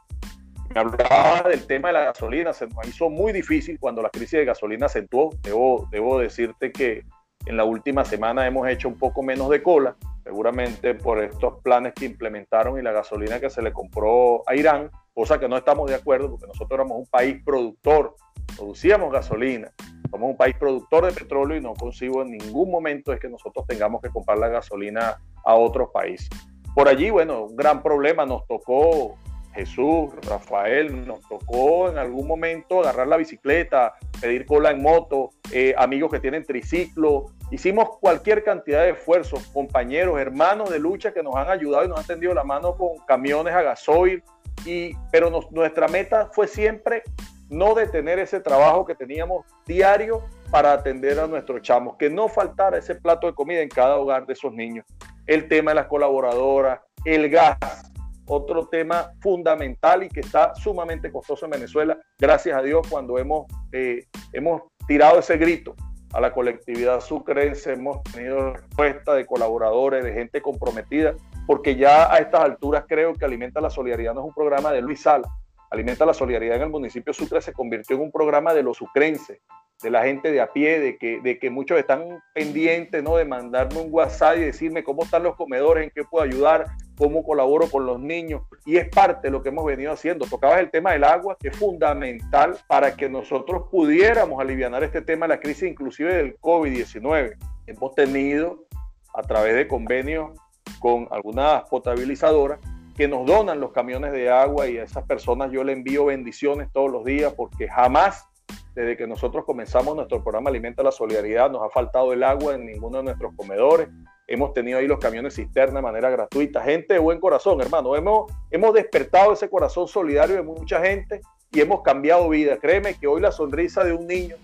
Me hablaba del tema de la gasolina, se nos hizo muy difícil cuando la crisis de gasolina acentuó. Debo, debo decirte que en la última semana hemos hecho un poco menos de cola, seguramente por estos planes que implementaron y la gasolina que se le compró a Irán, cosa que no estamos de acuerdo porque nosotros éramos un país productor, producíamos gasolina, somos un país productor de petróleo y no consigo en ningún momento es que nosotros tengamos que comprar la gasolina a otros países. Por allí, bueno, un gran problema nos tocó Jesús, Rafael, nos tocó en algún momento agarrar la bicicleta, pedir cola en moto, eh, amigos que tienen triciclo Hicimos cualquier cantidad de esfuerzos, compañeros, hermanos de lucha que nos han ayudado y nos han tendido la mano con camiones a gasoil, y, pero nuestra meta fue siempre no detener ese trabajo que teníamos diario para atender a nuestros chamos, que no faltara ese plato de comida en cada hogar de esos niños. El tema de las colaboradoras, el gas, otro tema fundamental y que está sumamente costoso en Venezuela. Gracias a Dios cuando hemos, eh, hemos tirado ese grito a la colectividad sucrense, hemos tenido respuesta de colaboradores, de gente comprometida, porque ya a estas alturas creo que Alimenta la Solidaridad no es un programa de Luis Sala. Alimenta la Solidaridad en el municipio Sucre se convirtió en un programa de los sucrenses, de la gente de a pie, de que, de que muchos están pendientes ¿no? de mandarme un WhatsApp y decirme cómo están los comedores, en qué puedo ayudar, cómo colaboro con los niños. Y es parte de lo que hemos venido haciendo. Tocabas el tema del agua, que es fundamental para que nosotros pudiéramos aliviar este tema de la crisis, inclusive del COVID-19. Hemos tenido, a través de convenios con algunas potabilizadoras, que nos donan los camiones de agua y a esas personas yo le envío bendiciones todos los días porque jamás desde que nosotros comenzamos nuestro programa Alimenta la Solidaridad, nos ha faltado el agua en ninguno de nuestros comedores. Hemos tenido ahí los camiones cisterna de manera gratuita. Gente de buen corazón, hermano. Hemos, hemos despertado ese corazón solidario de mucha gente y hemos cambiado vida. Créeme que hoy la sonrisa de un niño,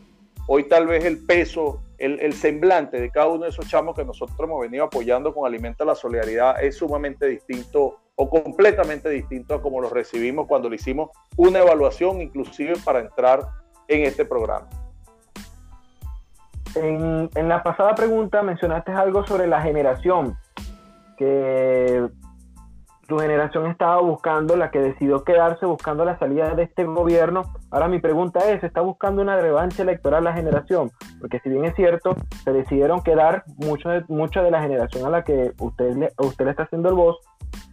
hoy tal vez el peso, el, el semblante de cada uno de esos chamos que nosotros hemos venido apoyando con Alimenta la Solidaridad es sumamente distinto o completamente distinto a como lo recibimos cuando le hicimos una evaluación inclusive para entrar en este programa. En, la pasada pregunta mencionaste algo sobre la generación, que tu generación estaba buscando, la que decidió quedarse buscando la salida de este gobierno. Ahora mi pregunta es, ¿está buscando una revancha electoral la generación? Porque si bien es cierto, se decidieron quedar mucho de, mucha de la generación a la que usted le, usted le está haciendo el voz,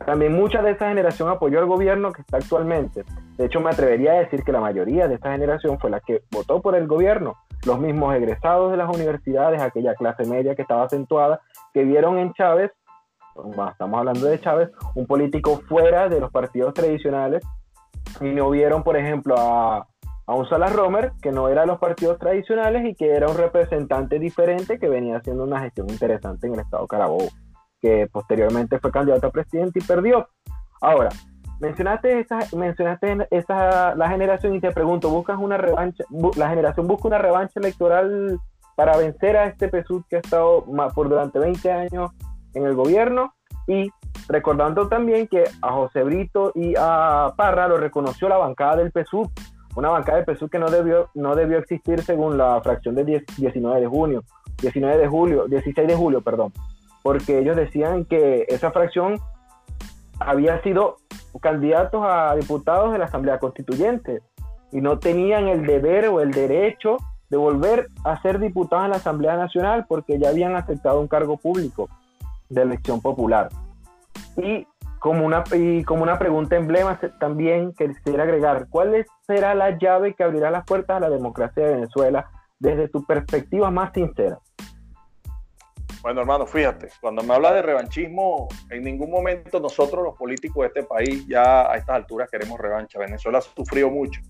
también mucha de esa generación apoyó al gobierno que está actualmente. De hecho, me atrevería a decir que la mayoría de esta generación fue la que votó por el gobierno. Los mismos egresados de las universidades, aquella clase media que estaba acentuada, que vieron en Chávez, estamos hablando de Chávez, un político fuera de los partidos tradicionales y no vieron, por ejemplo, a, a un Salas Romer, que no era de los partidos tradicionales y que era un representante diferente que venía haciendo una gestión interesante en el estado Carabobo que posteriormente fue candidato a presidente y perdió. Ahora, mencionaste esa, mencionaste esa, la generación y te pregunto, ¿buscas una revancha? ¿La generación busca una revancha electoral para vencer a este PSUV que ha estado por durante 20 años en el gobierno? Y recordando también que a José Brito y a Parra lo reconoció la bancada del PSUV, una bancada del PSUV que no debió, no debió existir según la fracción del 19 de junio, 19 de julio, 16 de julio, perdón porque ellos decían que esa fracción había sido candidatos a diputados de la Asamblea Constituyente y no tenían el deber o el derecho de volver a ser diputados en la Asamblea Nacional porque ya habían aceptado un cargo público de elección popular. Y como una, y como una pregunta emblema también quisiera agregar, ¿cuál será la llave que abrirá las puertas a la democracia de Venezuela desde tu perspectiva más sincera? Bueno, hermano, fíjate, cuando me habla de revanchismo, en ningún momento nosotros los políticos de este país ya a estas alturas queremos revancha. Venezuela ha sufrido mucho.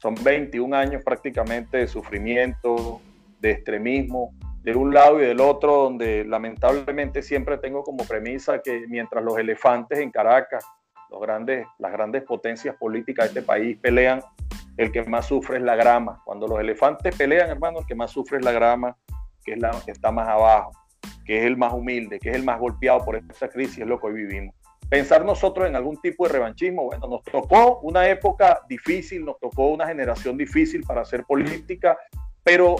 Son 21 años prácticamente de sufrimiento, de extremismo, de un lado y del otro, donde lamentablemente siempre tengo como premisa que mientras los elefantes en Caracas, los grandes, las grandes potencias políticas de este país pelean, el que más sufre es la grama. Cuando los elefantes pelean, hermano, el que más sufre es la grama, que es la que está más abajo que es el más humilde, que es el más golpeado por esta crisis, es lo que hoy vivimos. Pensar nosotros en algún tipo de revanchismo, bueno, nos tocó una época difícil, nos tocó una generación difícil para hacer política, pero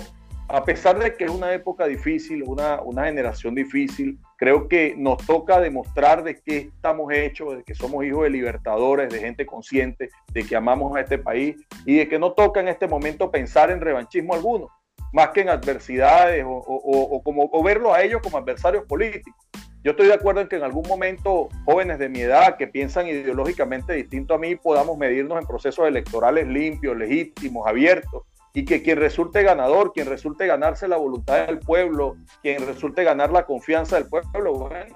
a pesar de que es una época difícil, una, una generación difícil, creo que nos toca demostrar de qué estamos hechos, de que somos hijos de libertadores, de gente consciente, de que amamos a este país y de que no toca en este momento pensar en revanchismo alguno más que en adversidades o, como, o verlos a ellos como adversarios políticos. Yo estoy de acuerdo en que en algún momento jóvenes de mi edad que piensan ideológicamente distinto a mí podamos medirnos en procesos electorales limpios, legítimos, abiertos, y que quien resulte ganador, quien resulte ganarse la voluntad del pueblo, quien resulte ganar la confianza del pueblo, bueno,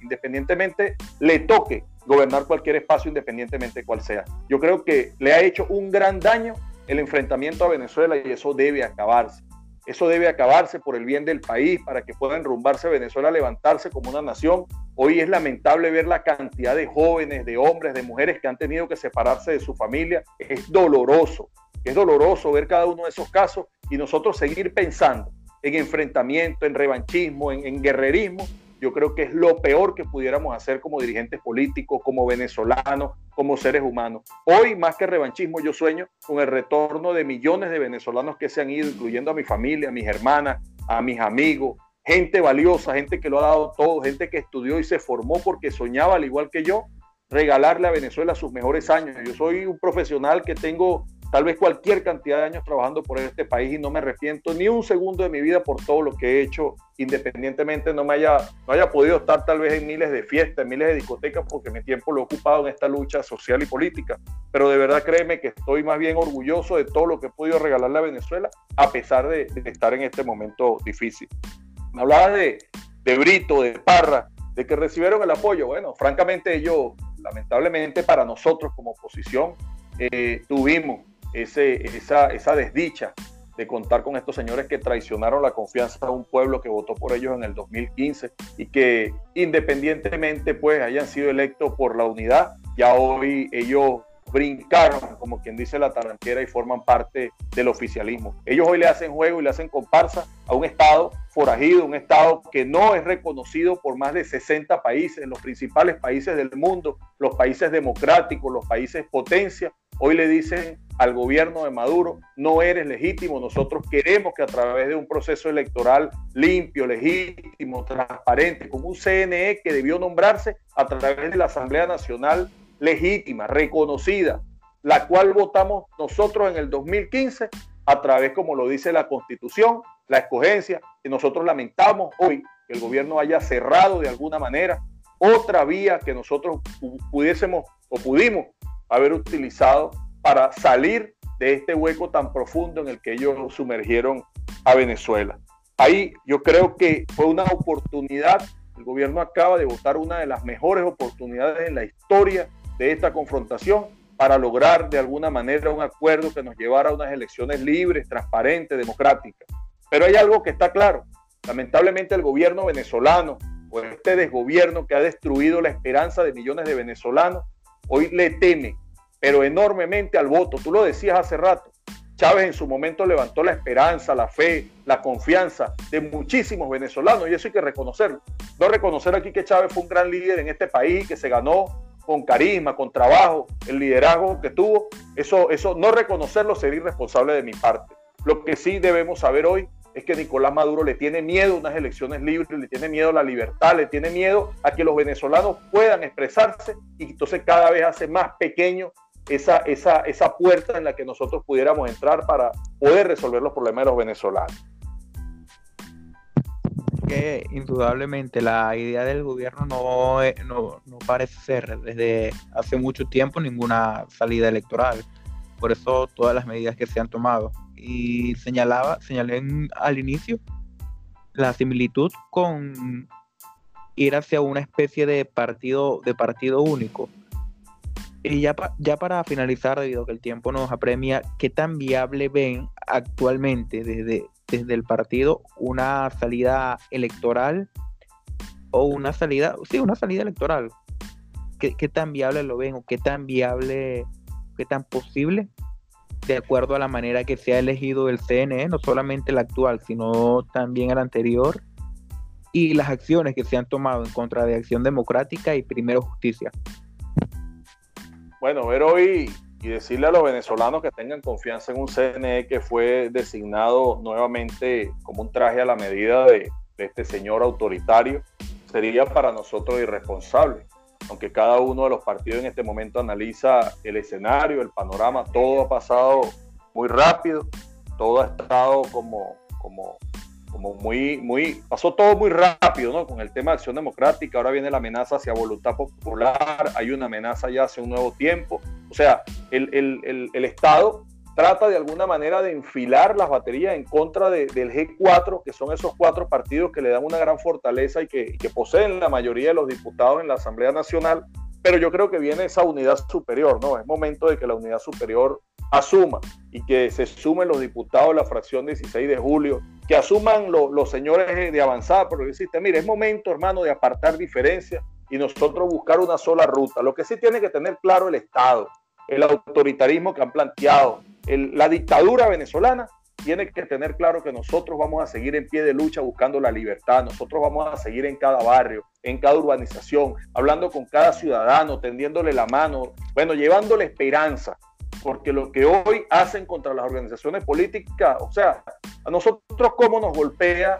independientemente le toque gobernar cualquier espacio, independientemente cuál sea. Yo creo que le ha hecho un gran daño el enfrentamiento a Venezuela y eso debe acabarse Eso debe acabarse por el bien del país, para que pueda enrumbarse Venezuela, levantarse como una nación. Hoy es lamentable ver la cantidad de jóvenes, de hombres, de mujeres que han tenido que separarse de su familia. Es doloroso, es doloroso ver cada uno de esos casos y nosotros seguir pensando en enfrentamiento, en revanchismo, en, en guerrerismo, yo creo que es lo peor que pudiéramos hacer como dirigentes políticos, como venezolanos, como seres humanos. Hoy, más que revanchismo, yo sueño con el retorno de millones de venezolanos que se han ido, incluyendo a mi familia, a mis hermanas, a mis amigos, gente valiosa, gente que lo ha dado todo, gente que estudió y se formó porque soñaba al igual que yo, regalarle a Venezuela sus mejores años. Yo soy un profesional que tengo tal vez cualquier cantidad de años trabajando por este país y no me arrepiento ni un segundo de mi vida por todo lo que he hecho, independientemente no me haya, no haya podido estar tal vez en miles de fiestas, en miles de discotecas, porque mi tiempo lo he ocupado en esta lucha social y política. Pero de verdad créeme que estoy más bien orgulloso de todo lo que he podido regalarle a Venezuela, a pesar de, estar en este momento difícil. Me hablaba de, de Brito, de Parra, de que recibieron el apoyo. Bueno, francamente ellos, lamentablemente para nosotros como oposición, eh, tuvimos ese, esa, esa desdicha de contar con estos señores que traicionaron la confianza de un pueblo que votó por ellos en el 2015 y que independientemente pues hayan sido electos por la unidad, ya hoy ellos brincaron, como quien dice la taranquera, y forman parte del oficialismo. Ellos hoy le hacen juego y le hacen comparsa a un Estado forajido, un Estado que no es reconocido por más de 60 países, los principales países del mundo, los países democráticos, los países potencia, Hoy le dicen al gobierno de Maduro, no eres legítimo, nosotros queremos que a través de un proceso electoral limpio, legítimo, transparente, con un CNE que debió nombrarse a través de la Asamblea Nacional legítima, reconocida, la cual votamos nosotros en el 2015 a través, como lo dice la Constitución, la escogencia, y nosotros lamentamos hoy que el gobierno haya cerrado de alguna manera otra vía que nosotros pudiésemos o pudimos haber utilizado para salir de este hueco tan profundo en el que ellos sumergieron a Venezuela. Ahí yo creo que fue una oportunidad, el gobierno acaba de votar una de las mejores oportunidades en la historia de esta confrontación para lograr de alguna manera un acuerdo que nos llevara a unas elecciones libres, transparentes, democráticas. Pero hay algo que está claro. Lamentablemente el gobierno venezolano, o este desgobierno que ha destruido la esperanza de millones de venezolanos, hoy le teme pero enormemente al voto. Tú lo decías hace rato. Chávez en su momento levantó la esperanza, la fe, la confianza de muchísimos venezolanos y eso hay que reconocerlo. No reconocer aquí que Chávez fue un gran líder en este país, que se ganó con carisma, con trabajo, el liderazgo que tuvo. Eso, eso no reconocerlo sería irresponsable de mi parte. Lo que sí debemos saber hoy es que Nicolás Maduro le tiene miedo a unas elecciones libres, le tiene miedo a la libertad, le tiene miedo a que los venezolanos puedan expresarse y entonces cada vez hace más pequeño esa, esa, esa puerta en la que nosotros pudiéramos entrar para poder resolver los problemas de los venezolanos. Que indudablemente la idea del gobierno no, no, no parece ser desde hace mucho tiempo ninguna salida electoral. Por eso todas las medidas que se han tomado. Y señalaba, señalé al inicio la similitud con ir hacia una especie de partido, de partido único y ya, ya para finalizar, debido a que el tiempo nos apremia, ¿qué tan viable ven actualmente desde, desde el partido una salida electoral o una salida, sí, una salida electoral? ¿Qué, qué tan viable lo ven o qué tan viable, qué tan posible de acuerdo a la manera que se ha elegido el CNE, no solamente el actual, sino también el anterior, y las acciones que se han tomado en contra de Acción Democrática y Primero Justicia? Bueno, ver hoy y decirle a los venezolanos que tengan confianza en un CNE que fue designado nuevamente como un traje a la medida de, este señor autoritario, sería para nosotros irresponsable. Aunque cada uno de los partidos en este momento analiza el escenario, el panorama, todo ha pasado muy rápido, todo ha estado como, como como muy, muy, pasó todo muy rápido, ¿no? Con el tema de acción democrática, ahora viene la amenaza hacia voluntad popular, hay una amenaza ya hacia un nuevo tiempo. O sea, el, el, el, Estado trata de alguna manera de enfilar las baterías en contra del G4, que son esos cuatro partidos que le dan una gran fortaleza y que, poseen la mayoría de los diputados en la Asamblea Nacional, pero yo creo que viene esa unidad superior, ¿no? Es momento de que la unidad superior asuma y que se sumen los diputados de la fracción 16 de julio, que asuman los señores de avanzada progresista. Mire, es momento, hermano, de apartar diferencias y nosotros buscar una sola ruta. Lo que sí tiene que tener claro el Estado, el autoritarismo que han planteado, la dictadura venezolana tiene que tener claro que nosotros vamos a seguir en pie de lucha buscando la libertad, nosotros vamos a seguir en cada barrio, en cada urbanización, hablando con cada ciudadano, tendiéndole la mano, bueno, llevándole esperanza, porque lo que hoy hacen contra las organizaciones políticas, o sea, a nosotros cómo nos golpea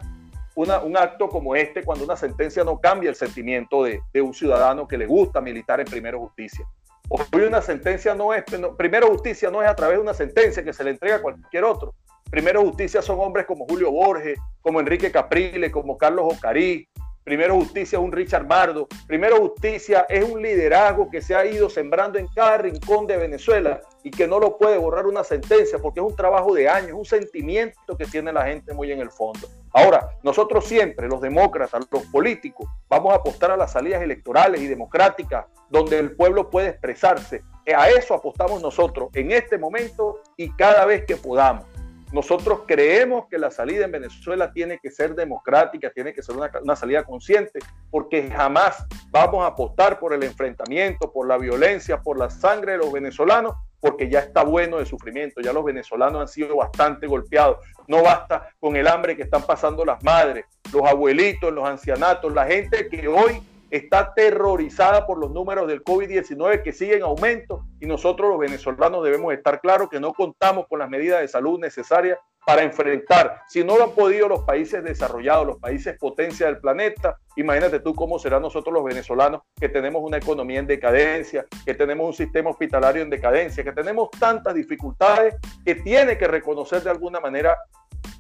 un acto como este cuando una sentencia no cambia el sentimiento de, de un ciudadano que le gusta militar en Primero Justicia. Hoy una sentencia no es, Primero Justicia no es a través de una sentencia que se le entrega a cualquier otro. Primero Justicia son hombres como Julio Borges, como Enrique Capriles, como Carlos Ocarí. Primero Justicia es un Richard Mardo. Primero Justicia es un liderazgo que se ha ido sembrando en cada rincón de Venezuela y que no lo puede borrar una sentencia porque es un trabajo de años, un sentimiento que tiene la gente muy en el fondo. Ahora, nosotros siempre, los demócratas, los políticos, vamos a apostar a las salidas electorales y democráticas donde el pueblo puede expresarse. A eso apostamos nosotros en este momento y cada vez que podamos. Nosotros creemos que la salida en Venezuela tiene que ser democrática, tiene que ser una, salida consciente, porque jamás vamos a apostar por el enfrentamiento, por la violencia, por la sangre de los venezolanos, porque ya está bueno de sufrimiento, ya los venezolanos han sido bastante golpeados. No basta con el hambre que están pasando las madres, los abuelitos, los ancianatos, la gente que hoy está aterrorizada por los números del COVID-19 que siguen en aumento y nosotros los venezolanos debemos estar claros que no contamos con las medidas de salud necesarias para enfrentar. Si no lo han podido los países desarrollados, los países potencia del planeta, imagínate tú cómo será nosotros los venezolanos que tenemos una economía en decadencia, que tenemos un sistema hospitalario en decadencia, que tenemos tantas dificultades que tiene que reconocer de alguna manera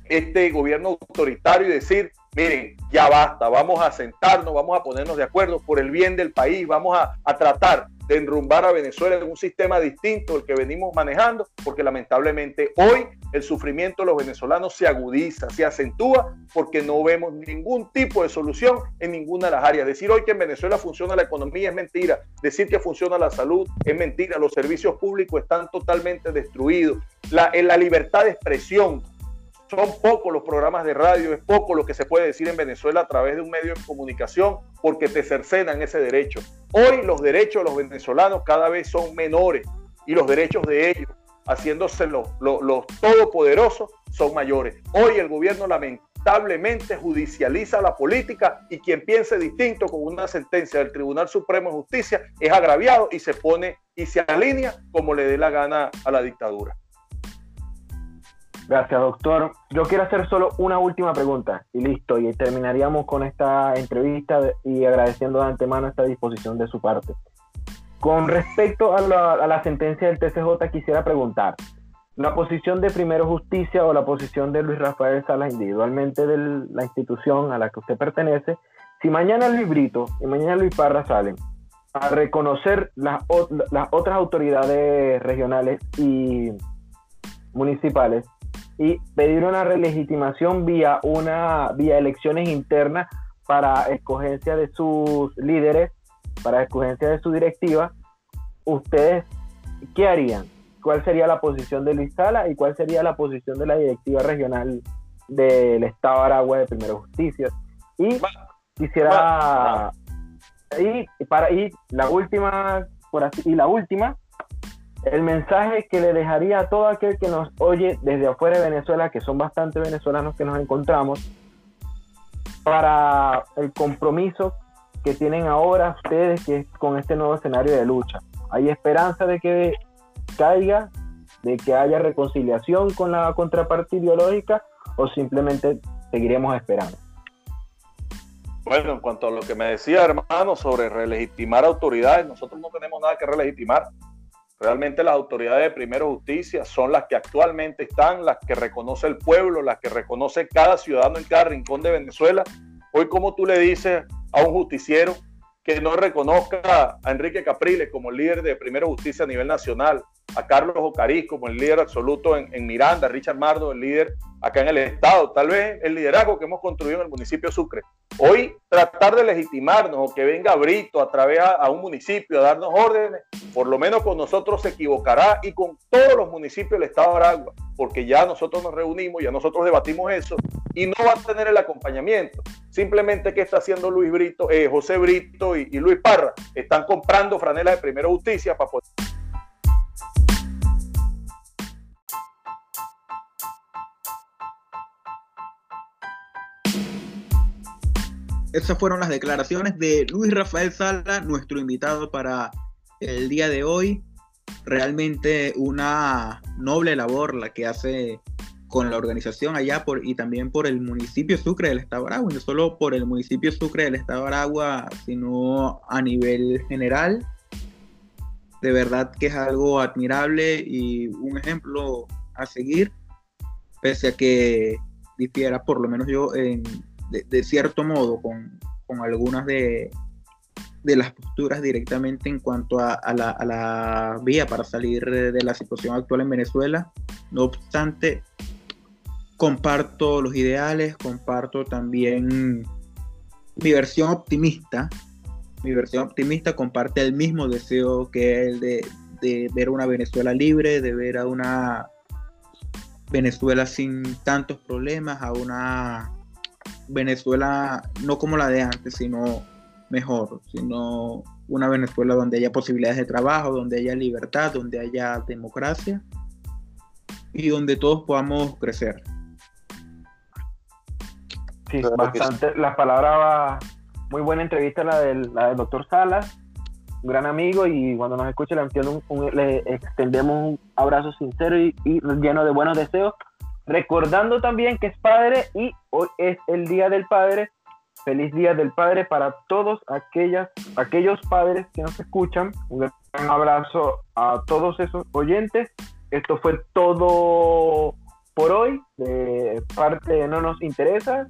este gobierno autoritario y decir, miren, ya basta, vamos a sentarnos, vamos a ponernos de acuerdo por el bien del país, vamos a, tratar de enrumbar a Venezuela en un sistema distinto al que venimos manejando, porque lamentablemente hoy el sufrimiento de los venezolanos se agudiza, se acentúa, porque no vemos ningún tipo de solución en ninguna de las áreas. Decir hoy que en Venezuela funciona la economía es mentira, decir que funciona la salud es mentira, los servicios públicos están totalmente destruidos, en la libertad de expresión son pocos los programas de radio, es poco lo que se puede decir en Venezuela a través de un medio de comunicación porque te cercenan ese derecho. Hoy los derechos de los venezolanos cada vez son menores y los derechos de ellos, haciéndose los, los, todopoderosos, son mayores. Hoy el gobierno lamentablemente judicializa la política y quien piense distinto con una sentencia del Tribunal Supremo de Justicia es agraviado y se pone y se alinea como le dé la gana a la dictadura. Gracias, doctor. Yo quiero hacer solo una última pregunta y listo, y terminaríamos con esta entrevista y agradeciendo de antemano esta disposición de su parte. Con respecto a la, sentencia del TCJ, quisiera preguntar, la posición de Primero Justicia o la posición de Luis Rafael Salas individualmente de la institución a la que usted pertenece, si mañana Luis Brito y mañana Luis Parra salen a reconocer las, las otras autoridades regionales y municipales y pedir una relegitimación vía una vía elecciones internas para escogencia de sus líderes, para escogencia de su directiva, ustedes qué harían? ¿Cuál sería la posición de Luis Sala y cuál sería la posición de la directiva regional del Estado de Aragua de Primero Justicia? Y quisiera y para y la última por así, y la última el mensaje que le dejaría a todo aquel que nos oye desde afuera de Venezuela, que son bastante venezolanos que nos encontramos, para el compromiso que tienen ahora ustedes que con este nuevo escenario de lucha. Hay esperanza de que caiga, de que haya reconciliación con la contraparte ideológica o simplemente seguiremos esperando. Bueno, en cuanto a lo que me decía hermano sobre relegitimar autoridades, nosotros no tenemos nada que relegitimar. Realmente las autoridades de Primero Justicia son las que actualmente están, las que reconoce el pueblo, las que reconoce cada ciudadano en cada rincón de Venezuela. Hoy, como tú le dices a un justiciero que no reconozca a Enrique Capriles como líder de Primero Justicia a nivel nacional, a Carlos Ocariz como el líder absoluto en, en Miranda, Richard Mardo, el líder acá en el Estado, tal vez el liderazgo que hemos construido en el municipio de Sucre. Hoy tratar de legitimarnos o que venga Brito a través a, un municipio a darnos órdenes, por lo menos con nosotros se equivocará y con todos los municipios del Estado de Aragua, porque ya nosotros nos reunimos, ya nosotros debatimos eso y no va a tener el acompañamiento. Simplemente que está haciendo Luis Brito, eh, José Brito y, y Luis Parra, están comprando franelas de primera justicia para poder Esas fueron las declaraciones de Luis Rafael Sala, nuestro invitado para el día de hoy. Realmente una noble labor la que hace con la organización allá por, y también por el municipio Sucre del Estado de Aragua, y no solo por el municipio Sucre del Estado de Aragua, sino a nivel general. De verdad que es algo admirable y un ejemplo a seguir, pese a que difiera, por lo menos yo, en de, cierto modo con, algunas de, las posturas directamente en cuanto a, la, vía para salir de la situación actual en Venezuela. No obstante, comparto los ideales, comparto también mi versión optimista. Mi versión optimista comparte el mismo deseo que el de, de ver una Venezuela libre, de ver a una Venezuela sin tantos problemas, a una Venezuela no como la de antes, sino mejor, sino una Venezuela donde haya posibilidades de trabajo, donde haya libertad, donde haya democracia y donde todos podamos crecer. Sí, bastante. La palabra muy buena entrevista la del, la del doctor Salas, un gran amigo y cuando nos escuche le, le extendemos un abrazo sincero y lleno de buenos deseos Recordando también que es padre y hoy es el Día del Padre. Feliz Día del Padre para todos aquellas, aquellos padres que nos escuchan. Un abrazo a todos esos oyentes. Esto fue todo por hoy. De parte de No Nos Interesa.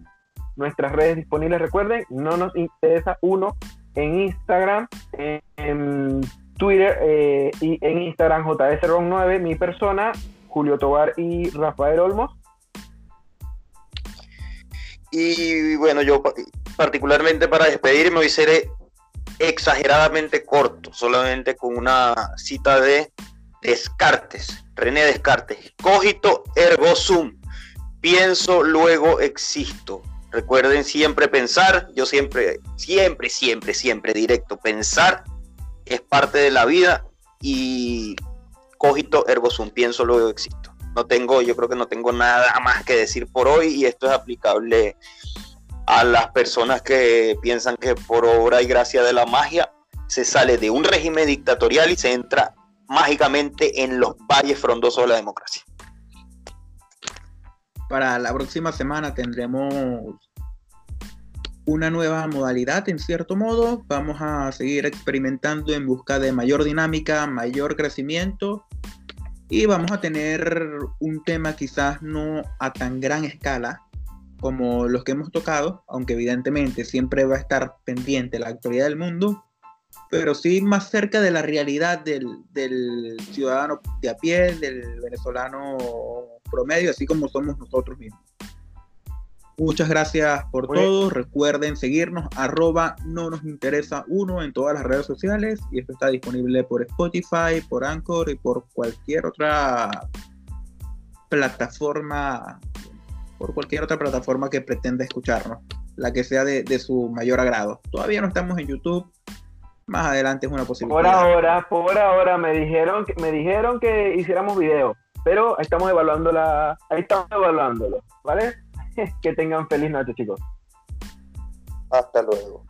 Nuestras redes disponibles, recuerden, No Nos Interesa uno en Instagram, en, Twitter eh, y en Instagram JSRON9, mi persona, Julio Tobar y Rafael Olmos. Y bueno, yo particularmente para despedirme hoy seré exageradamente corto, solamente con una cita de Descartes, René Descartes. Cogito ergo sum. Pienso, luego existo. Recuerden siempre pensar, yo siempre, siempre, siempre, siempre directo. Pensar es parte de la vida y cogito ergo sum, pienso luego existo. No tengo, yo creo que no tengo nada más que decir por hoy y esto es aplicable a las personas que piensan que por obra y gracia de la magia se sale de un régimen dictatorial y se entra mágicamente en los valles frondosos de la democracia. Para la próxima semana tendremos una nueva modalidad en cierto modo. Vamos a seguir experimentando en busca de mayor dinámica, mayor crecimiento y vamos a tener un tema quizás no a tan gran escala como los que hemos tocado, aunque evidentemente siempre va a estar pendiente la actualidad del mundo, pero sí más cerca de la realidad del, del ciudadano de a pie, del venezolano promedio, así como somos nosotros mismos. Muchas gracias por todo. Recuerden seguirnos, arroba no nos interesa uno en todas las redes sociales y esto está disponible por Spotify, por Anchor y por cualquier otra plataforma, por cualquier otra plataforma que pretenda escucharnos, la que sea de, su mayor agrado. Todavía no estamos en YouTube. Más adelante es una posibilidad. Por ahora, por ahora me dijeron que me dijeron que hiciéramos video, pero estamos evaluando la, ahí estamos evaluándolo, ¿vale? que tengan feliz noche, chicos. Hasta luego.